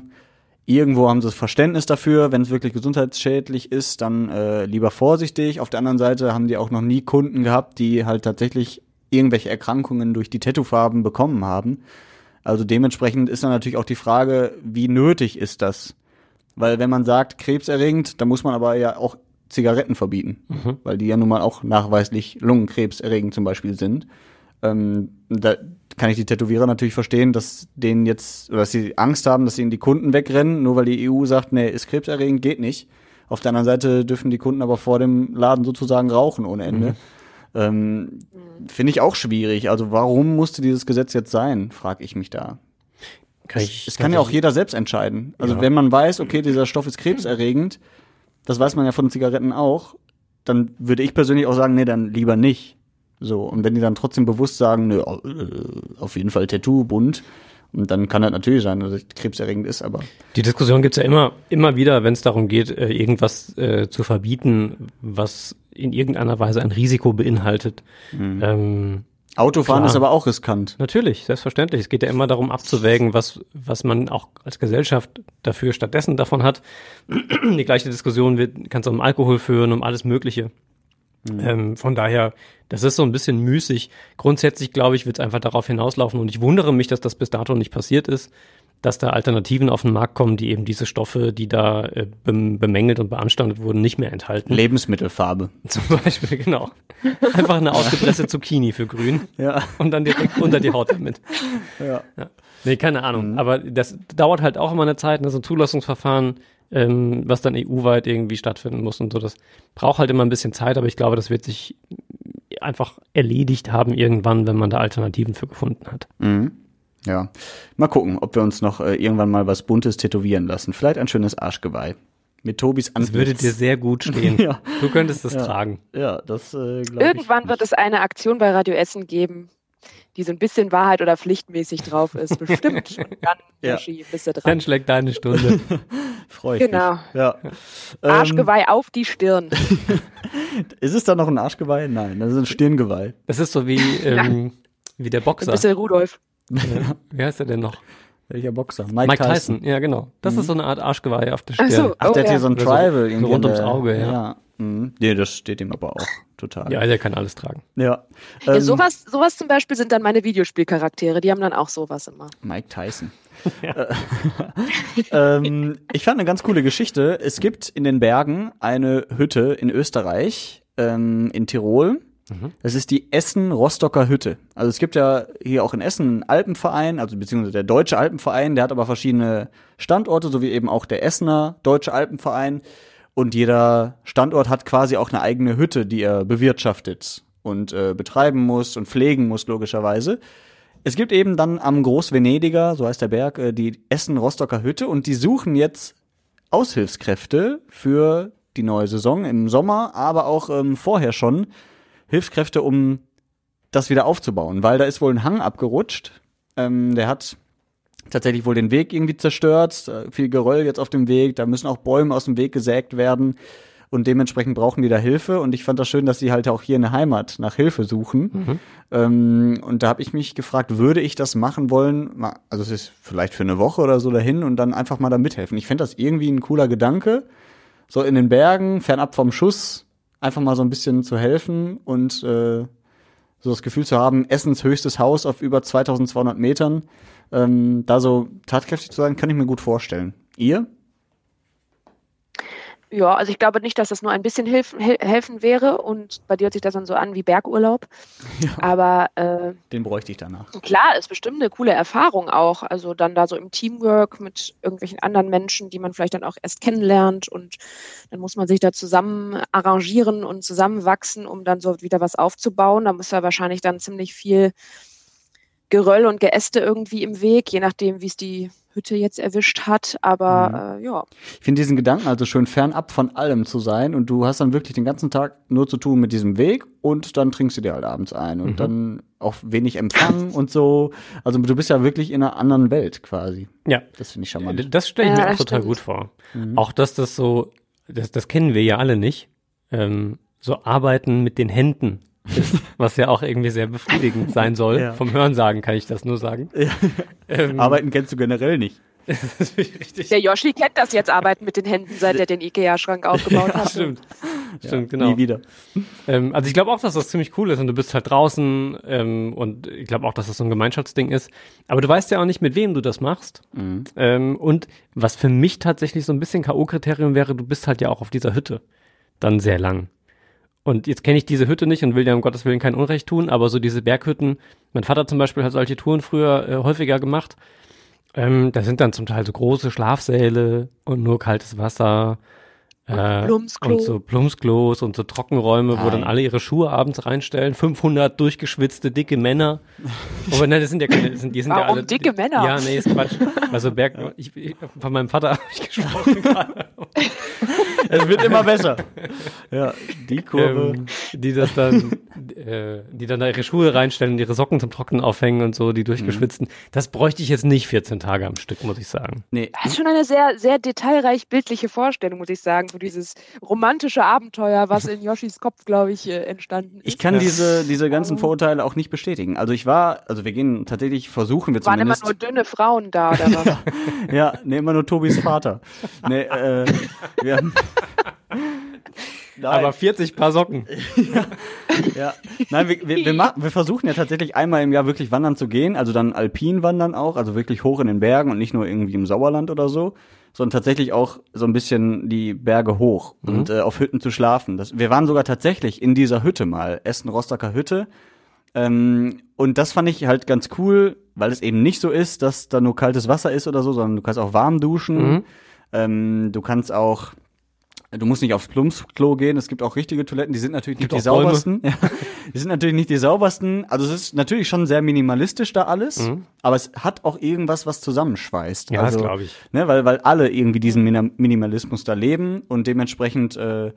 irgendwo haben sie das Verständnis dafür, wenn es wirklich gesundheitsschädlich ist, dann äh, lieber vorsichtig. Auf der anderen Seite haben die auch noch nie Kunden gehabt, die halt tatsächlich irgendwelche Erkrankungen durch die Tattoofarben bekommen haben. Also dementsprechend ist dann natürlich auch die Frage, wie nötig ist das? Weil wenn man sagt, krebserregend, dann muss man aber ja auch Zigaretten verbieten, Mhm. weil die ja nun mal auch nachweislich Lungenkrebserregend zum Beispiel sind. Ähm, da kann ich die Tätowierer natürlich verstehen, dass denen jetzt, oder dass sie Angst haben, dass ihnen die Kunden wegrennen, nur weil die EU sagt, nee, ist krebserregend, geht nicht. Auf der anderen Seite dürfen die Kunden aber vor dem Laden sozusagen rauchen ohne Ende. Mhm. Ähm, Finde ich auch schwierig. Also warum musste dieses Gesetz jetzt sein, frage ich mich da. Kann Es, es kann ja auch jeder selbst entscheiden. Also Ja. wenn man weiß, okay, dieser Stoff ist krebserregend, das weiß man ja von Zigaretten auch, dann würde ich persönlich auch sagen, nee, dann lieber nicht. So, und wenn die dann trotzdem bewusst sagen, nö, äh, auf jeden Fall Tattoo, bunt, und dann kann das natürlich sein, dass es krebserregend ist, aber Die Diskussion gibt's ja immer, immer wieder, wenn es darum geht, äh, irgendwas äh, zu verbieten, was in irgendeiner Weise ein Risiko beinhaltet. Ähm, Autofahren Klar. ist aber auch riskant. natürlich, selbstverständlich. Es geht ja immer darum abzuwägen, was, was man auch als Gesellschaft dafür stattdessen davon hat. Die gleiche Diskussion wird, kannst du um Alkohol führen, um alles Mögliche. Ähm, von daher, das ist so ein bisschen müßig. Grundsätzlich, glaube ich, wird es einfach darauf hinauslaufen und ich wundere mich, dass das bis dato nicht passiert ist, dass da Alternativen auf den Markt kommen, die eben diese Stoffe, die da äh, bem- bemängelt und beanstandet wurden, nicht mehr enthalten. Lebensmittelfarbe. Zum Beispiel, genau. Einfach eine ausgepresste Zucchini für grün Ja. und dann direkt unter die Haut damit. Ja. Nee, keine Ahnung. Aber das dauert halt auch immer eine Zeit, ne, so ein Zulassungsverfahren, ähm, was dann EU-weit irgendwie stattfinden muss und so. Das braucht halt immer ein bisschen Zeit, aber ich glaube, das wird sich einfach erledigt haben irgendwann, wenn man da Alternativen für gefunden hat. Mhm. Ja. Mal gucken, ob wir uns noch äh, irgendwann mal was Buntes tätowieren lassen. Vielleicht ein schönes Arschgeweih. Mit Tobis Das würde Antlitz. dir sehr gut stehen. Ja. Du könntest das Ja. tragen. Ja, das äh, glaube ich. Irgendwann wird es eine Aktion bei Radio Essen geben, die so ein bisschen Wahrheit oder pflichtmäßig drauf ist. Bestimmt. Und dann, Ja. Yoshi, bist du dran. Dann schlägt deine Stunde. Freue ich Genau. mich. Ja. Ähm, Arschgeweih auf die Stirn. ist es da noch ein Arschgeweih? Nein, das ist ein Stirngeweih. Das ist so wie, ähm, wie der Ein Boxer. bisschen Rudolf. Wie heißt er denn noch? Welcher Boxer? Mike, Tyson. Ja, genau. Das ist so eine Art Arschgeweih auf der Ach Stirn. so. Ach, Oh, der hat ja. hier so ein so- Tribal so irgendwie. rund an ums Auge, ja. ja. Mhm. Nee, das steht ihm aber auch total. Ja, der kann alles tragen. ja. Ja, Ähm, sowas, sowas zum Beispiel sind dann meine Videospielcharaktere. Die haben dann auch sowas immer. Mike Tyson. Äh, ähm, ich fand eine ganz coole Geschichte. Es gibt in den Bergen eine Hütte in Österreich, ähm, in Tirol. Das ist die Essen-Rostocker Hütte. Also es gibt ja hier auch in Essen einen Alpenverein, also beziehungsweise der Deutsche Alpenverein, der hat aber verschiedene Standorte, so wie eben auch der Essener Deutsche Alpenverein. Und jeder Standort hat quasi auch eine eigene Hütte, die er bewirtschaftet und äh, betreiben muss und pflegen muss, logischerweise. Es gibt eben dann am Großvenediger, so heißt der Berg, äh, die Essen-Rostocker Hütte und die suchen jetzt Aushilfskräfte für die neue Saison im Sommer, aber auch ähm, vorher schon Hilfskräfte, um das wieder aufzubauen, weil da ist wohl ein Hang abgerutscht. Ähm, der hat tatsächlich wohl den Weg irgendwie zerstört, äh, viel Geröll jetzt auf dem Weg, da müssen auch Bäume aus dem Weg gesägt werden und dementsprechend brauchen die da Hilfe und ich fand das schön, dass sie halt auch hier in der Heimat nach Hilfe suchen. Ähm, und da habe ich mich gefragt, würde ich das machen wollen? Also es ist vielleicht für eine Woche oder so dahin und dann einfach mal da mithelfen. Ich fände das irgendwie ein cooler Gedanke, so in den Bergen, fernab vom Schuss, einfach mal so ein bisschen zu helfen und äh, so das Gefühl zu haben, Essens höchstes Haus auf über 2200 Metern, ähm, da so tatkräftig zu sein, kann ich mir gut vorstellen. Ihr? Ja, also ich glaube nicht, dass das nur ein bisschen hilf, hel helfen wäre und bei dir hört sich das dann so an wie Bergurlaub. Aber äh, Den bräuchte ich danach. klar, ist bestimmt eine coole Erfahrung auch. Also dann da so im Teamwork mit irgendwelchen anderen Menschen, die man vielleicht dann auch erst kennenlernt und dann muss man sich da zusammen arrangieren und zusammenwachsen, um dann so wieder was aufzubauen. Da muss ja wahrscheinlich dann ziemlich viel Geröll und Geäste irgendwie im Weg, je nachdem, wie es die Hütte jetzt erwischt hat. Aber äh, ja, Ich finde diesen Gedanken also schön fernab von allem zu sein und du hast dann wirklich den ganzen Tag nur zu tun mit diesem Weg und dann trinkst du dir halt abends ein und dann auch wenig Empfang und so. Also du bist ja wirklich in einer anderen Welt quasi. Ja, Das finde ich charmant. das stelle ich Ja, mir auch total stimmt. gut vor. Auch dass das so, das, das kennen wir ja alle nicht, ähm, so arbeiten mit den Händen. Ist, was ja auch irgendwie sehr befriedigend sein soll. Ja. Vom Hörensagen kann ich das nur sagen. Ähm, Arbeiten kennst du generell nicht. das ist richtig. der Yoshi kennt das jetzt, Arbeiten mit den Händen, seit er den Ikea-Schrank aufgebaut Ja, hat. stimmt. Stimmt, genau. Nie wieder. Ähm, also ich glaube auch, dass das ziemlich cool ist und du bist halt draußen ähm, und ich glaube auch, dass das so ein Gemeinschaftsding ist. Aber du weißt ja auch nicht, mit wem du das machst. Ähm, und was für mich tatsächlich so ein bisschen K.O.-Kriterium wäre, du bist halt ja auch auf dieser Hütte dann sehr lang. Und jetzt kenne ich diese Hütte nicht und will dir um Gottes Willen kein Unrecht tun, aber so diese Berghütten, mein Vater zum Beispiel hat solche Touren früher äh, häufiger gemacht. Ähm, da sind dann zum Teil so große Schlafsäle und nur kaltes Wasser. Äh, Plumpsklo. und so Plumpsklos und so Trockenräume, wo dann Nein. alle ihre Schuhe abends reinstellen. 500 durchgeschwitzte, dicke Männer. Aber nein, das sind ja keine, das sind, die sind ja Warum alle. dicke Männer? Ja, nee, ist Quatsch. Also Berg, ich, ich, von meinem Vater habe ich gesprochen gerade. Es wird immer besser. Ja, die Kurve. ähm, die das dann, äh, die dann da ihre Schuhe reinstellen und ihre Socken zum Trocknen aufhängen und so, die durchgeschwitzten. Das bräuchte ich jetzt nicht 14 Tage am Stück, muss ich sagen. nee, Das ist schon eine sehr, sehr detailreich bildliche Vorstellung, muss ich sagen, für dieses romantische Abenteuer, was in Yoshis Kopf, glaube ich, äh, entstanden ist. ich kann diese, diese ganzen Vorurteile auch nicht bestätigen. Also ich war, also wir gehen tatsächlich, versuchen wir waren immer zumindest. nur dünne Frauen da, oder was? Ja, nee, immer nur Tobis Vater. Nee, äh, wir haben, Nein, Aber 40 Paar Socken. ja. Nein, wir, wir, wir, machen, wir versuchen ja tatsächlich einmal im Jahr wirklich wandern zu gehen, also dann alpin wandern auch, also wirklich hoch in den Bergen und nicht nur irgendwie im Sauerland oder so, sondern tatsächlich auch so ein bisschen die Berge hoch und äh, auf Hütten zu schlafen. Das, wir waren sogar tatsächlich in dieser Hütte mal, Essen-Rostocker Hütte. Ähm, und das fand ich halt ganz cool, weil es eben nicht so ist, dass da nur kaltes Wasser ist oder so, sondern du kannst auch warm duschen. Ähm, du kannst auch, du musst nicht aufs Plumpsklo gehen. Es gibt auch richtige Toiletten, die sind natürlich Gibt nicht die saubersten. Ja, die sind natürlich nicht die saubersten. Also es ist natürlich schon sehr minimalistisch da alles, aber es hat auch irgendwas, was zusammenschweißt. Ja, also, das glaub ich. Ne, weil, weil alle irgendwie diesen Mina- Minimalismus da leben und dementsprechend äh,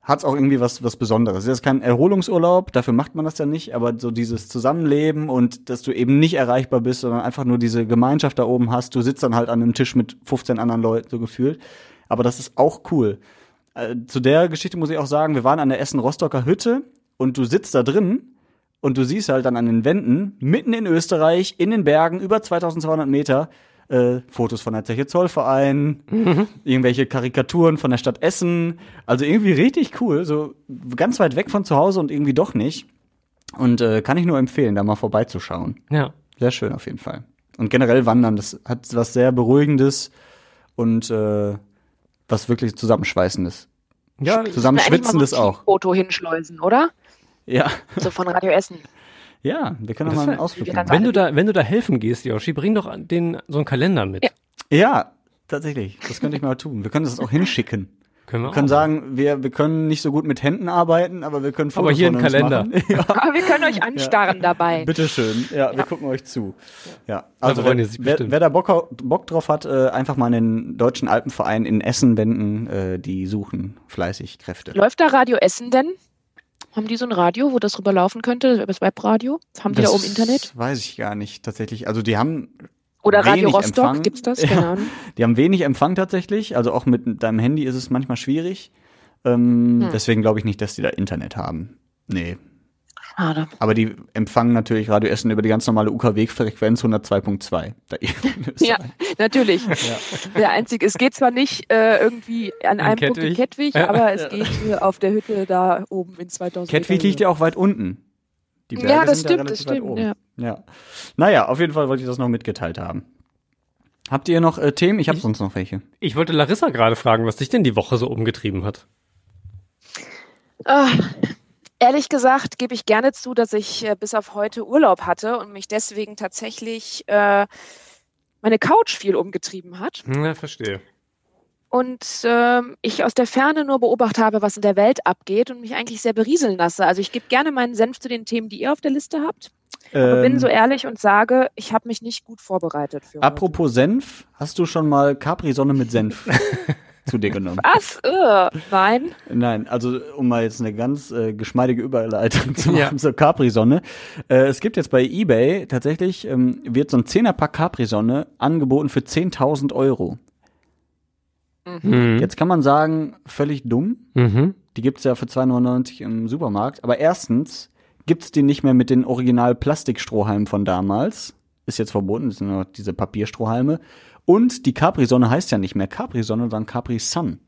hat es auch irgendwie was, was Besonderes. Es ist kein Erholungsurlaub, dafür macht man das ja nicht, aber so dieses Zusammenleben und dass du eben nicht erreichbar bist, sondern einfach nur diese Gemeinschaft da oben hast. Du sitzt dann halt an einem Tisch mit 15 anderen Leuten, so gefühlt. Aber das ist auch cool. Äh, zu der Geschichte muss ich auch sagen, wir waren an der Essen-Rostocker Hütte und du sitzt da drin und du siehst halt dann an den Wänden, mitten in Österreich, in den Bergen, über 2200 Meter, äh, Fotos von der Zeche Zollverein, irgendwelche Karikaturen von der Stadt Essen. Also irgendwie richtig cool, so ganz weit weg von zu Hause und irgendwie doch nicht. Und äh, kann ich nur empfehlen, da mal vorbeizuschauen. Ja. Sehr schön auf jeden Fall. Und generell Wandern, das hat was sehr Beruhigendes und äh, was wirklich Zusammenschweißendes. Ja, Zusammen Schwitzendes auch. Foto hinschleusen, oder? Ja. So von Radio Essen. Ja, wir können auch Das mal einen Ausflug machen. wenn du da, wenn du da helfen gehst, Yoshi, bring doch den, so einen Kalender mit. Ja. Ja, tatsächlich. Das könnte ich mal tun. Wir können das auch hinschicken. Können wir, Wir können auch. sagen, wir, wir können nicht so gut mit Händen arbeiten, aber wir können Fotos Aber hier ein Kalender. Ja, Aber wir können euch anstarren dabei. bitteschön. Ja, wir gucken euch zu. Ja, also wer, die sich wer, bestimmt. wer da Bock, Bock drauf hat, äh, einfach mal den Deutschen Alpenverein in Essen wenden. Äh, die suchen fleißig Kräfte. Läuft da Radio Essen denn? Haben die so ein Radio, wo das rüber laufen könnte, das Webradio? Haben die da oben Internet? Weiß ich gar nicht tatsächlich. Also die haben Oder Radio wenig Rostock, Empfang. gibt's das? Ja. Keine Ahnung. Die haben wenig Empfang tatsächlich. Also auch mit deinem Handy ist es manchmal schwierig. Ähm, Hm. Deswegen glaube ich nicht, dass die da Internet haben. Nee. Schade. Aber die empfangen natürlich Radio Essen über die ganz normale UK-Wegfrequenz 102.2. Da in Ja, natürlich. Der einzige, es geht zwar nicht äh, irgendwie an einem Punkt in Kettwig. Kettwig, aber es geht auf der Hütte da oben in 2000 Kettwig liegt ja auch weit unten. Die Berge Ja, das sind stimmt, das relativ weit stimmt, oben. ja. ja. Naja, auf jeden Fall wollte ich das noch mitgeteilt haben. Habt ihr noch äh, Themen? Ich habe sonst noch welche. Ich wollte Larissa gerade fragen, was dich denn die Woche so umgetrieben hat. Ah, ehrlich gesagt gebe ich gerne zu, dass ich äh, bis auf heute Urlaub hatte und mich deswegen tatsächlich äh, meine Couch viel umgetrieben hat. Ja, verstehe. Und ähm, ich aus der Ferne nur beobachtet habe, was in der Welt abgeht und mich eigentlich sehr berieseln lasse. Also ich gebe gerne meinen Senf zu den Themen, die ihr auf der Liste habt. Aber bin Ähm, so ehrlich und sage, ich habe mich nicht gut vorbereitet für heute. apropos Senf, hast du schon mal Capri-Sonne mit Senf zu dir genommen? Was? Äh, nein. Nein, also um mal jetzt eine ganz äh, geschmeidige Überleitung zu machen Ja. zur Capri-Sonne. Äh, es gibt jetzt bei eBay tatsächlich, ähm, wird so ein 10er-Pack Capri-Sonne angeboten für 10.000 Euro. Mhm. Jetzt kann man sagen, völlig dumm. Mhm. Die gibt's ja für 2,99 im Supermarkt. Aber erstens gibt's die nicht mehr mit den Original-Plastikstrohhalmen von damals. Ist jetzt verboten, das sind nur noch diese Papierstrohhalme. Und die Capri-Sonne heißt ja nicht mehr Capri-Sonne, sondern Capri-Sun.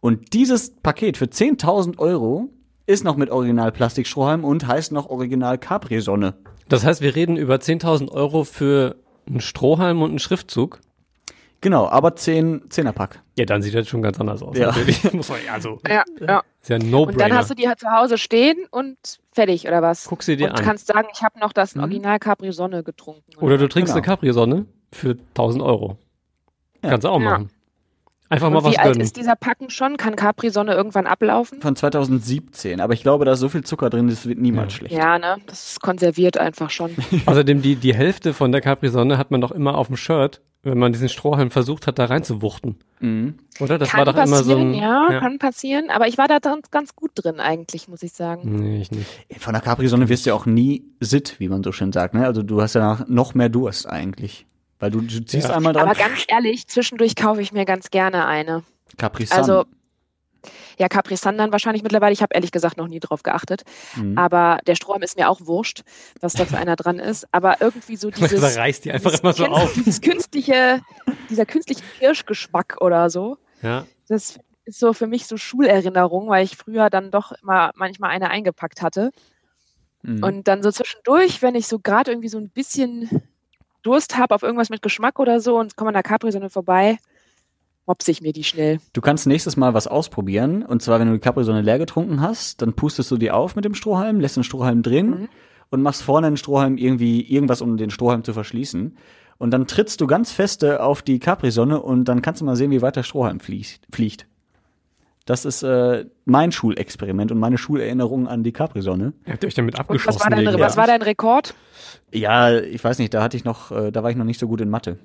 Und dieses Paket für 10.000 Euro ist noch mit Original Plastikstrohhalm und heißt noch Original Capri-Sonne. Das heißt, wir reden über 10.000 Euro für einen Strohhalm und einen Schriftzug. Genau, aber 10 Zehnerpack. Ja, dann sieht das schon ganz anders aus. Ja. Natürlich. Muss man, also, Ja, ja. ist ja ein Und dann hast du die halt zu Hause stehen und fertig, oder was? Guck sie dir und an. kannst sagen, ich habe noch das Mhm. Original Capri Sonne getrunken. Oder du trinkst Genau. eine Capri-Sonne für 1000 Euro. Ja. Kannst du auch Ja. machen. Einfach und mal was wie alt gönnen. ist dieser Packen schon? Kann Capri Sonne irgendwann ablaufen? Von 2017. Aber ich glaube, da ist so viel Zucker drin, das wird niemals Ja. schlecht. Ja, ne? Das ist konserviert einfach schon. Außerdem die, die Hälfte von der Capri-Sonne hat man doch immer auf dem Shirt, wenn man diesen Strohhalm versucht hat, da reinzuwuchten. Mhm. Oder? Das kann war doch passieren, immer so ein. ja, kann passieren. Aber ich war da ganz gut drin eigentlich, muss ich sagen. Nee, ich nicht. Von der Capri-Sonne wirst du ja auch nie sitt, wie man so schön sagt. Ne? Also du hast ja noch mehr Durst eigentlich. Weil du, du ziehst Ja. einmal dran. Aber ganz ehrlich, zwischendurch kaufe ich mir ganz gerne eine. Capri Sun. Also, ja, Capri Sun dann wahrscheinlich mittlerweile. Ich habe ehrlich gesagt noch nie drauf geachtet. Mhm. Aber der Strohhalm ist mir auch wurscht, was da für einer dran ist. Aber irgendwie so dieses, da reißt die einfach immer so auf. dieses künstliche, dieser künstliche Kirschgeschmack oder so. Ja. Das ist so für mich so Schulerinnerung, weil ich früher dann doch immer manchmal eine eingepackt hatte. Mhm. Und dann so zwischendurch, wenn ich so gerade irgendwie so ein bisschen Durst habe auf irgendwas mit Geschmack oder so und komme an der Capri-Sonne vorbei, mopse ich mir die schnell. Du kannst nächstes Mal was ausprobieren. Und zwar, wenn du die Capri-Sonne leer getrunken hast, dann pustest du die auf mit dem Strohhalm, lässt den Strohhalm drin Mhm. und machst vorne den Strohhalm irgendwie irgendwas, um den Strohhalm zu verschließen. Und dann trittst du ganz feste auf die Capri-Sonne und dann kannst du mal sehen, wie weit der Strohhalm fliegt. Das ist äh, mein Schulexperiment und meine Schulerinnerung an die Capri-Sonne. Ihr habt euch damit Und abgeschossen. was war, dein, was war dein Rekord? Ja, ich weiß nicht, da hatte ich noch, äh, da war ich noch nicht so gut in Mathe.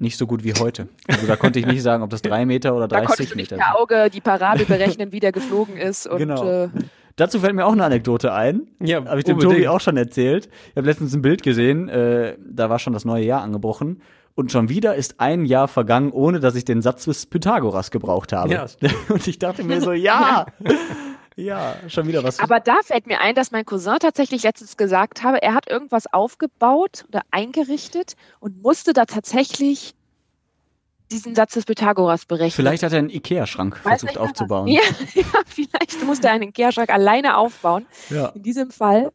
Nicht so gut wie heute. Also da konnte ich nicht sagen, ob das drei Meter oder Da 30 konntest du nicht Meter per Auge die Parabel berechnen, wie der geflogen ist. Und, Genau. Äh, Dazu fällt mir auch eine Anekdote ein. Ja, Habe ich dem unbedingt. Tobi auch schon erzählt. Ich habe letztens ein Bild gesehen, äh, da war schon das neue Jahr angebrochen. Und schon wieder ist ein Jahr vergangen, ohne dass ich den Satz des Pythagoras gebraucht habe. Ja. Und ich dachte mir so, ja, ja, schon wieder was. aber da fällt mir ein, dass mein Cousin tatsächlich letztens gesagt habe, er hat irgendwas aufgebaut oder eingerichtet und musste da tatsächlich diesen Satz des Pythagoras berechnen. Vielleicht hat er einen Ikea-Schrank versucht aufzubauen. Ja, ja, vielleicht musste er einen Kehrschrank alleine aufbauen. Ja. In diesem Fall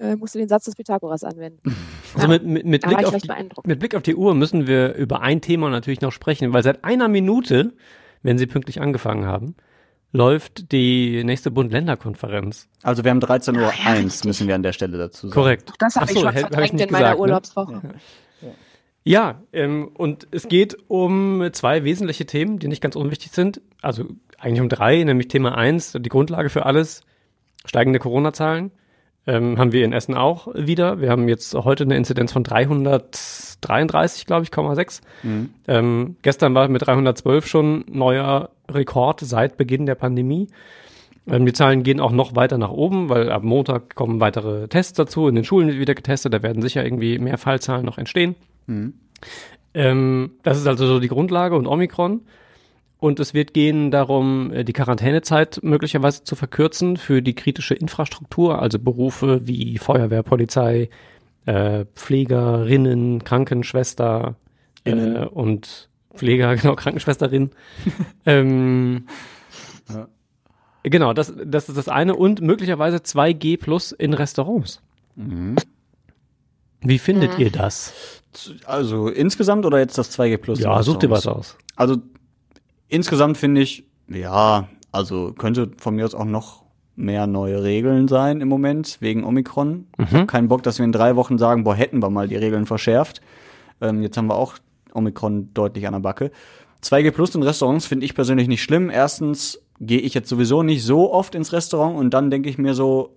äh, musste den Satz des Pythagoras anwenden. Also mit, mit, mit, war Blick ich auf die, mit Blick auf die Uhr müssen wir über ein Thema natürlich noch sprechen, weil seit einer Minute, wenn Sie pünktlich angefangen haben, läuft die nächste Bund-Länder-Konferenz. Also wir haben 13.01 Uhr, Ja, müssen wir an der Stelle dazu sagen. Korrekt. Das habe ich schon hab ich verdrängt nicht in meiner gesagt, ne? Urlaubswoche. Ja, ähm, und es geht um zwei wesentliche Themen, die nicht ganz unwichtig sind. Also eigentlich um drei, nämlich Thema eins, die Grundlage für alles, steigende Corona-Zahlen. Ähm, haben wir in Essen auch wieder. Wir haben jetzt heute eine Inzidenz von 333, glaube ich, 0,6. Mhm. Ähm, gestern war mit 312 schon neuer Rekord seit Beginn der Pandemie. Ähm, die Zahlen gehen auch noch weiter nach oben, weil ab Montag kommen weitere Tests dazu. In den Schulen wird wieder getestet, da werden sicher irgendwie mehr Fallzahlen noch entstehen. Mhm. Ähm, das ist also so die Grundlage und Omikron. Und es wird gehen darum, äh, die Quarantänezeit möglicherweise zu verkürzen für die kritische Infrastruktur, also Berufe wie Feuerwehr, Polizei, äh, Pflegerinnen, Krankenschwester äh, Innen. und Pfleger, genau, Krankenschwesterin. ähm, Ja. Genau, das, das ist das eine. Und möglicherweise 2G plus in Restaurants. Mhm. Wie findet ihr das? Also insgesamt oder jetzt das 2G Plus? Ja, such dir was aus. Also insgesamt finde ich, ja, also könnte von mir aus auch noch mehr neue Regeln sein im Moment wegen Omikron. Habe keinen Bock, dass wir in drei Wochen sagen, boah, hätten wir mal die Regeln verschärft. Ähm, jetzt haben wir auch Omikron deutlich an der Backe. 2G Plus in Restaurants finde ich persönlich nicht schlimm. Erstens gehe ich jetzt sowieso nicht so oft ins Restaurant und dann denke ich mir so,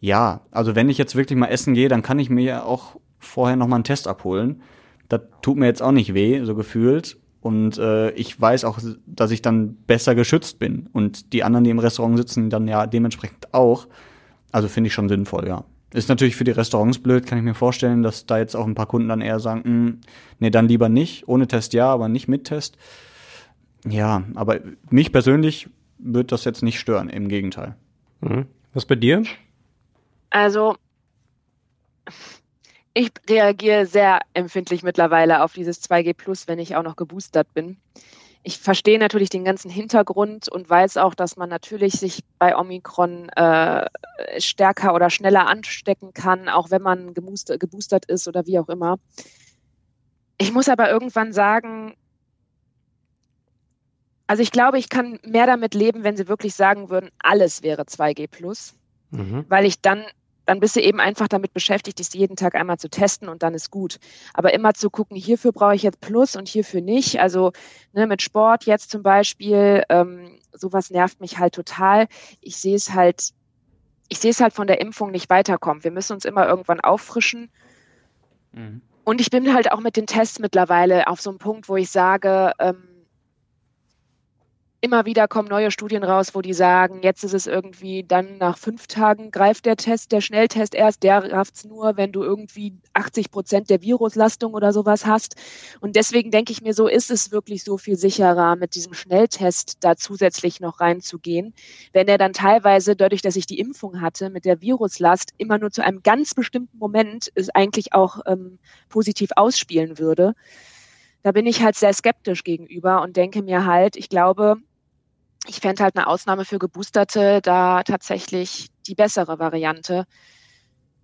ja, also wenn ich jetzt wirklich mal essen gehe, dann kann ich mir ja auch vorher noch mal einen Test abholen. Das tut mir jetzt auch nicht weh, so gefühlt. Und äh, ich weiß auch, dass ich dann besser geschützt bin. Und die anderen, die im Restaurant sitzen, dann ja dementsprechend auch. Also finde ich schon sinnvoll, ja. Ist natürlich für die Restaurants blöd, kann ich mir vorstellen, dass da jetzt auch ein paar Kunden dann eher sagen, "Hm, nee, dann lieber nicht. Ohne Test ja, aber nicht mit Test. Ja, aber mich persönlich wird das jetzt nicht stören, im Gegenteil. Mhm. Was bei dir? Also, ich reagiere sehr empfindlich mittlerweile auf dieses 2G Plus, wenn ich auch noch geboostert bin. ich verstehe natürlich den ganzen Hintergrund und weiß auch, dass man natürlich sich bei Omikron äh, stärker oder schneller anstecken kann, auch wenn man geboostert, ist oder wie auch immer. Ich muss aber irgendwann sagen, also ich glaube, ich kann mehr damit leben, wenn sie wirklich sagen würden, alles wäre 2G plus, mhm. weil ich dann dann bist du eben einfach damit beschäftigt, dich jeden Tag einmal zu testen und dann ist gut. Aber immer zu gucken, hierfür brauche ich jetzt Plus und hierfür nicht. Also ne, mit Sport jetzt zum Beispiel, ähm, sowas nervt mich halt total. Ich sehe es halt, ich sehe es halt von der Impfung nicht weiterkommen. Wir müssen uns immer irgendwann auffrischen. Mhm. Und ich bin halt auch mit den Tests mittlerweile auf so einem Punkt, wo ich sage, ähm, immer wieder kommen neue Studien raus, wo die sagen, jetzt ist es irgendwie dann nach fünf Tagen greift der Test, der Schnelltest erst, der rafft es nur, wenn du irgendwie 80 Prozent der Viruslastung oder sowas hast. Und deswegen denke ich mir so, ist es wirklich so viel sicherer, mit diesem Schnelltest da zusätzlich noch reinzugehen, wenn er dann teilweise, dadurch, dass ich die Impfung hatte, mit der Viruslast immer nur zu einem ganz bestimmten Moment es eigentlich auch ähm, positiv ausspielen würde da bin ich halt sehr skeptisch gegenüber und denke mir halt, ich glaube, ich fände halt eine Ausnahme für Geboosterte da tatsächlich die bessere Variante.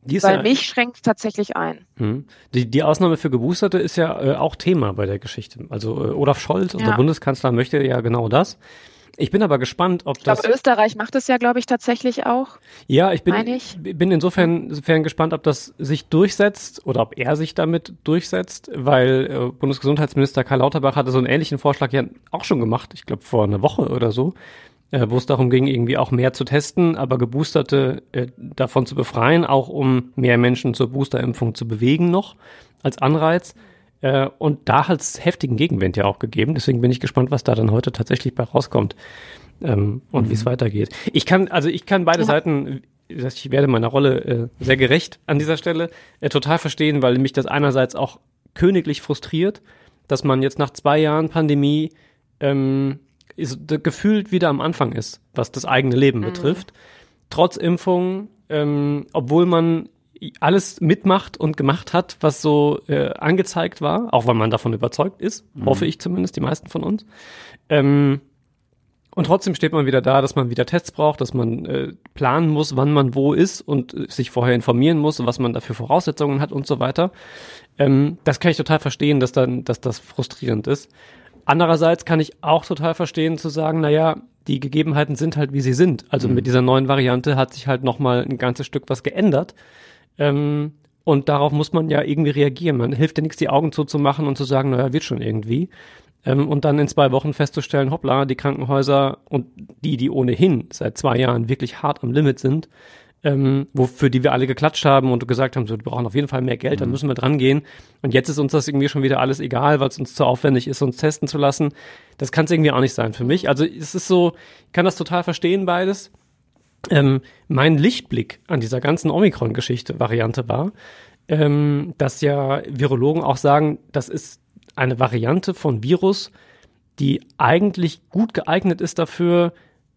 Weil ja, mich schränkt tatsächlich ein. Hm. Die, die Ausnahme für Geboosterte ist ja äh, auch Thema bei der Geschichte. Also äh, Olaf Scholz, unser ja. Bundeskanzler, möchte ja genau das. Ich bin aber gespannt, ob ich das. Ich glaube, Österreich macht es ja, glaube ich, tatsächlich auch. Ja, ich bin, ich. bin insofern, insofern gespannt, ob das sich durchsetzt oder ob er sich damit durchsetzt, weil äh, Bundesgesundheitsminister Karl Lauterbach hatte so einen ähnlichen Vorschlag ja auch schon gemacht, ich glaube vor einer Woche oder so, äh, wo es darum ging, irgendwie auch mehr zu testen, aber Geboosterte äh, davon zu befreien, auch um mehr Menschen zur Boosterimpfung zu bewegen noch als Anreiz. Äh, und da hat es heftigen Gegenwind ja auch gegeben. Deswegen bin ich gespannt, was da dann heute tatsächlich bei rauskommt ähm, und mhm. wie es weitergeht. Ich kann, also ich kann beide ja. Seiten, ich werde meiner Rolle äh, sehr gerecht an dieser Stelle, äh, total verstehen, weil mich das einerseits auch königlich frustriert, dass man jetzt nach zwei Jahren Pandemie ähm, ist, gefühlt wieder am Anfang ist, was das eigene Leben mhm. betrifft. Trotz Impfung, ähm, obwohl man alles mitmacht und gemacht hat, was so äh, angezeigt war, auch weil man davon überzeugt ist, mhm. hoffe ich zumindest, die meisten von uns. Ähm, und trotzdem steht man wieder da, dass man wieder Tests braucht, dass man äh, planen muss, wann man wo ist und äh, sich vorher informieren muss, was man dafür Voraussetzungen hat und so weiter. Ähm, das kann ich total verstehen, dass dann, dass das frustrierend ist. Andererseits kann ich auch total verstehen zu sagen, na ja, die Gegebenheiten sind halt wie sie sind. Also mhm. mit dieser neuen Variante hat sich halt noch mal ein ganzes Stück was geändert. Ähm, und darauf muss man ja irgendwie reagieren. Man hilft ja nichts, die Augen zuzumachen und zu sagen, naja, wird schon irgendwie. Ähm, und dann in zwei Wochen festzustellen, hoppla, die Krankenhäuser und die, die ohnehin seit zwei Jahren wirklich hart am Limit sind, ähm, wofür die wir alle geklatscht haben und gesagt haben, so, wir brauchen auf jeden Fall mehr Geld, dann mhm. müssen wir dran gehen. Und jetzt ist uns das irgendwie schon wieder alles egal, weil es uns zu aufwendig ist, uns testen zu lassen. Das kann es irgendwie auch nicht sein für mich. Also es ist so, ich kann das total verstehen, beides ähm, mein Lichtblick an dieser ganzen Omikron-Geschichte Variante war, ähm, dass ja Virologen auch sagen, das ist eine Variante von Virus, die eigentlich gut geeignet ist dafür,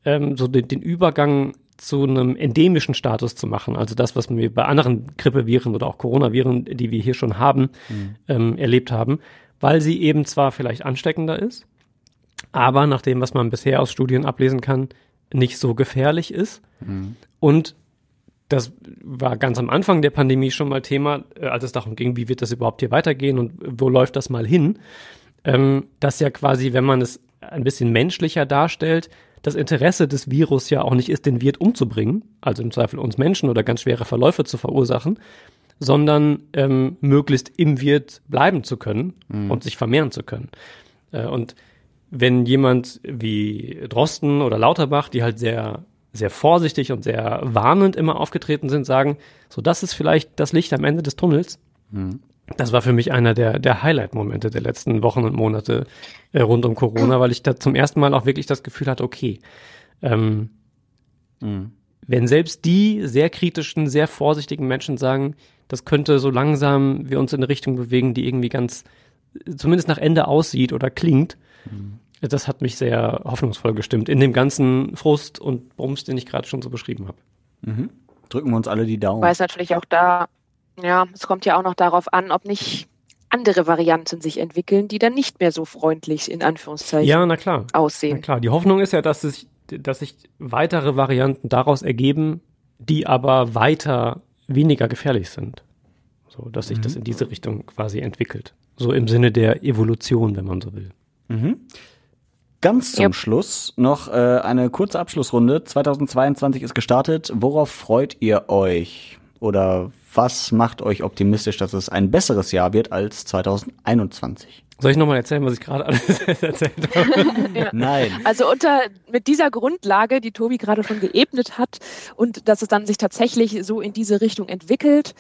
ähm, so den, den Übergang zu einem endemischen Status zu machen. Also das, was wir bei anderen Grippeviren oder auch Coronaviren, die wir hier schon haben, mhm. ähm, erlebt haben, weil sie eben zwar vielleicht ansteckender ist, aber nach dem, was man bisher aus Studien ablesen kann, nicht so gefährlich ist. Mhm. Und das war ganz am Anfang der Pandemie schon mal Thema, äh, als es darum ging, wie wird das überhaupt hier weitergehen und wo läuft das mal hin. Ähm, dass ja quasi, wenn man es ein bisschen menschlicher darstellt, das Interesse des Virus ja auch nicht ist, den Wirt umzubringen, also im Zweifel uns Menschen oder ganz schwere Verläufe zu verursachen, sondern ähm, möglichst im Wirt bleiben zu können mhm. und sich vermehren zu können. Äh, und wenn jemand wie Drosten oder Lauterbach, die halt sehr, sehr vorsichtig und sehr warnend immer aufgetreten sind, sagen, so das ist vielleicht das Licht am Ende des Tunnels. Mhm. Das war für mich einer der, der Highlight-Momente der letzten Wochen und Monate äh, rund um Corona, weil ich da zum ersten Mal auch wirklich das Gefühl hatte, okay, ähm, mhm. wenn selbst die sehr kritischen, sehr vorsichtigen Menschen sagen, das könnte so langsam wir uns in eine Richtung bewegen, die irgendwie ganz, zumindest nach Ende aussieht oder klingt, Mhm. Das hat mich sehr hoffnungsvoll gestimmt in dem ganzen Frust und Bums, den ich gerade schon so beschrieben habe. Mhm. Drücken wir uns alle die Daumen. Weiß natürlich auch da, ja, es kommt ja auch noch darauf an, ob nicht andere Varianten sich entwickeln, die dann nicht mehr so freundlich in Anführungszeichen Ja, na klar. Na aussehen. klar. Die Hoffnung ist ja, dass sich, dass sich weitere Varianten daraus ergeben, die aber weiter weniger gefährlich sind. So, dass sich das in diese Richtung quasi entwickelt. So im Sinne der Evolution, wenn man so will. Ganz zum Yep. Schluss noch äh, eine kurze Abschlussrunde. 2022 ist gestartet. Worauf freut ihr euch? Oder was macht euch optimistisch, dass es ein besseres Jahr wird als 2021? Soll ich nochmal erzählen, was ich gerade alles erzählt habe? Nein. Also unter mit dieser Grundlage, die Tobi gerade schon geebnet hat und dass es dann sich tatsächlich so in diese Richtung entwickelt,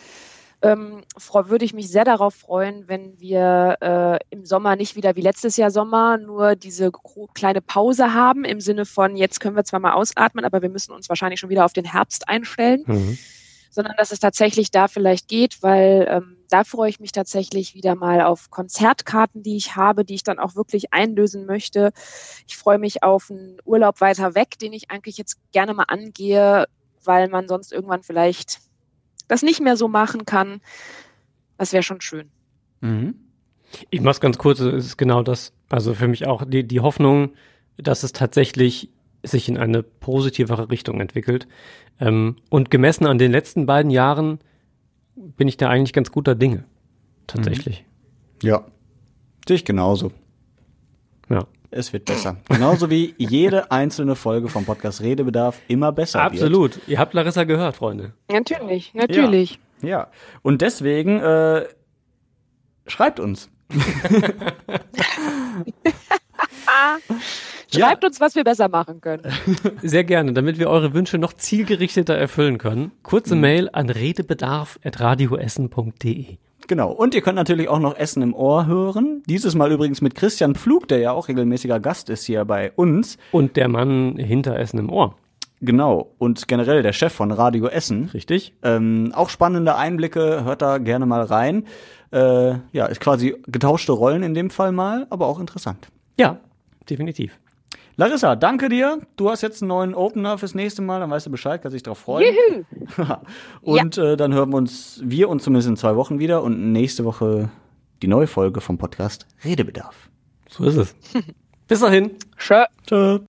ähm, würde ich mich sehr darauf freuen, wenn wir äh, im Sommer nicht wieder wie letztes Jahr Sommer nur diese kleine Pause haben im Sinne von jetzt können wir zwar mal ausatmen, aber wir müssen uns wahrscheinlich schon wieder auf den Herbst einstellen Mhm. sondern dass es tatsächlich da vielleicht geht, weil ähm, da freue ich mich tatsächlich wieder mal auf Konzertkarten, die ich habe, die ich dann auch wirklich einlösen möchte. Ich freue mich auf einen Urlaub weiter weg, den ich eigentlich jetzt gerne mal angehe, weil man sonst irgendwann vielleicht das nicht mehr so machen kann. Das wäre schon schön. Mhm. Ich mach's ganz kurz, es ist genau das. Also für mich auch die, die Hoffnung, dass es tatsächlich sich in eine positivere Richtung entwickelt. Ähm, und gemessen an den letzten beiden Jahren bin ich da eigentlich ganz guter Dinge. Tatsächlich. Ja. Sehe ich genauso. Ja. Es wird besser. Genauso wie jede einzelne Folge vom Podcast Redebedarf immer besser wird. Absolut. Ihr habt Larissa gehört, Freunde. Natürlich, natürlich. Ja. Und deswegen äh, schreibt uns. Schreibt uns, was wir besser machen können. Sehr gerne, damit wir eure Wünsche noch zielgerichteter erfüllen können. Kurze Mail an redebedarf.radioessen.de. Genau. Und ihr könnt natürlich auch noch Essen im Ohr hören. Dieses Mal übrigens mit Christian Pflug, der ja auch regelmäßiger Gast ist hier bei uns. Und der Mann hinter Essen im Ohr. Genau. Und generell der Chef von Radio Essen. Richtig? Ähm, auch spannende Einblicke, hört da gerne mal rein. Äh, ja, ist quasi getauschte Rollen in dem Fall mal, aber auch interessant. Ja, definitiv. Larissa, danke dir. Du hast jetzt einen neuen Opener fürs nächste Mal, dann weißt du Bescheid, kannst dich drauf freuen. Juhu. und äh, dann hören wir uns, wir uns zumindest in zwei Wochen wieder und nächste Woche die neue Folge vom Podcast Redebedarf. So ist es. Bis dahin. Schö. Tschö.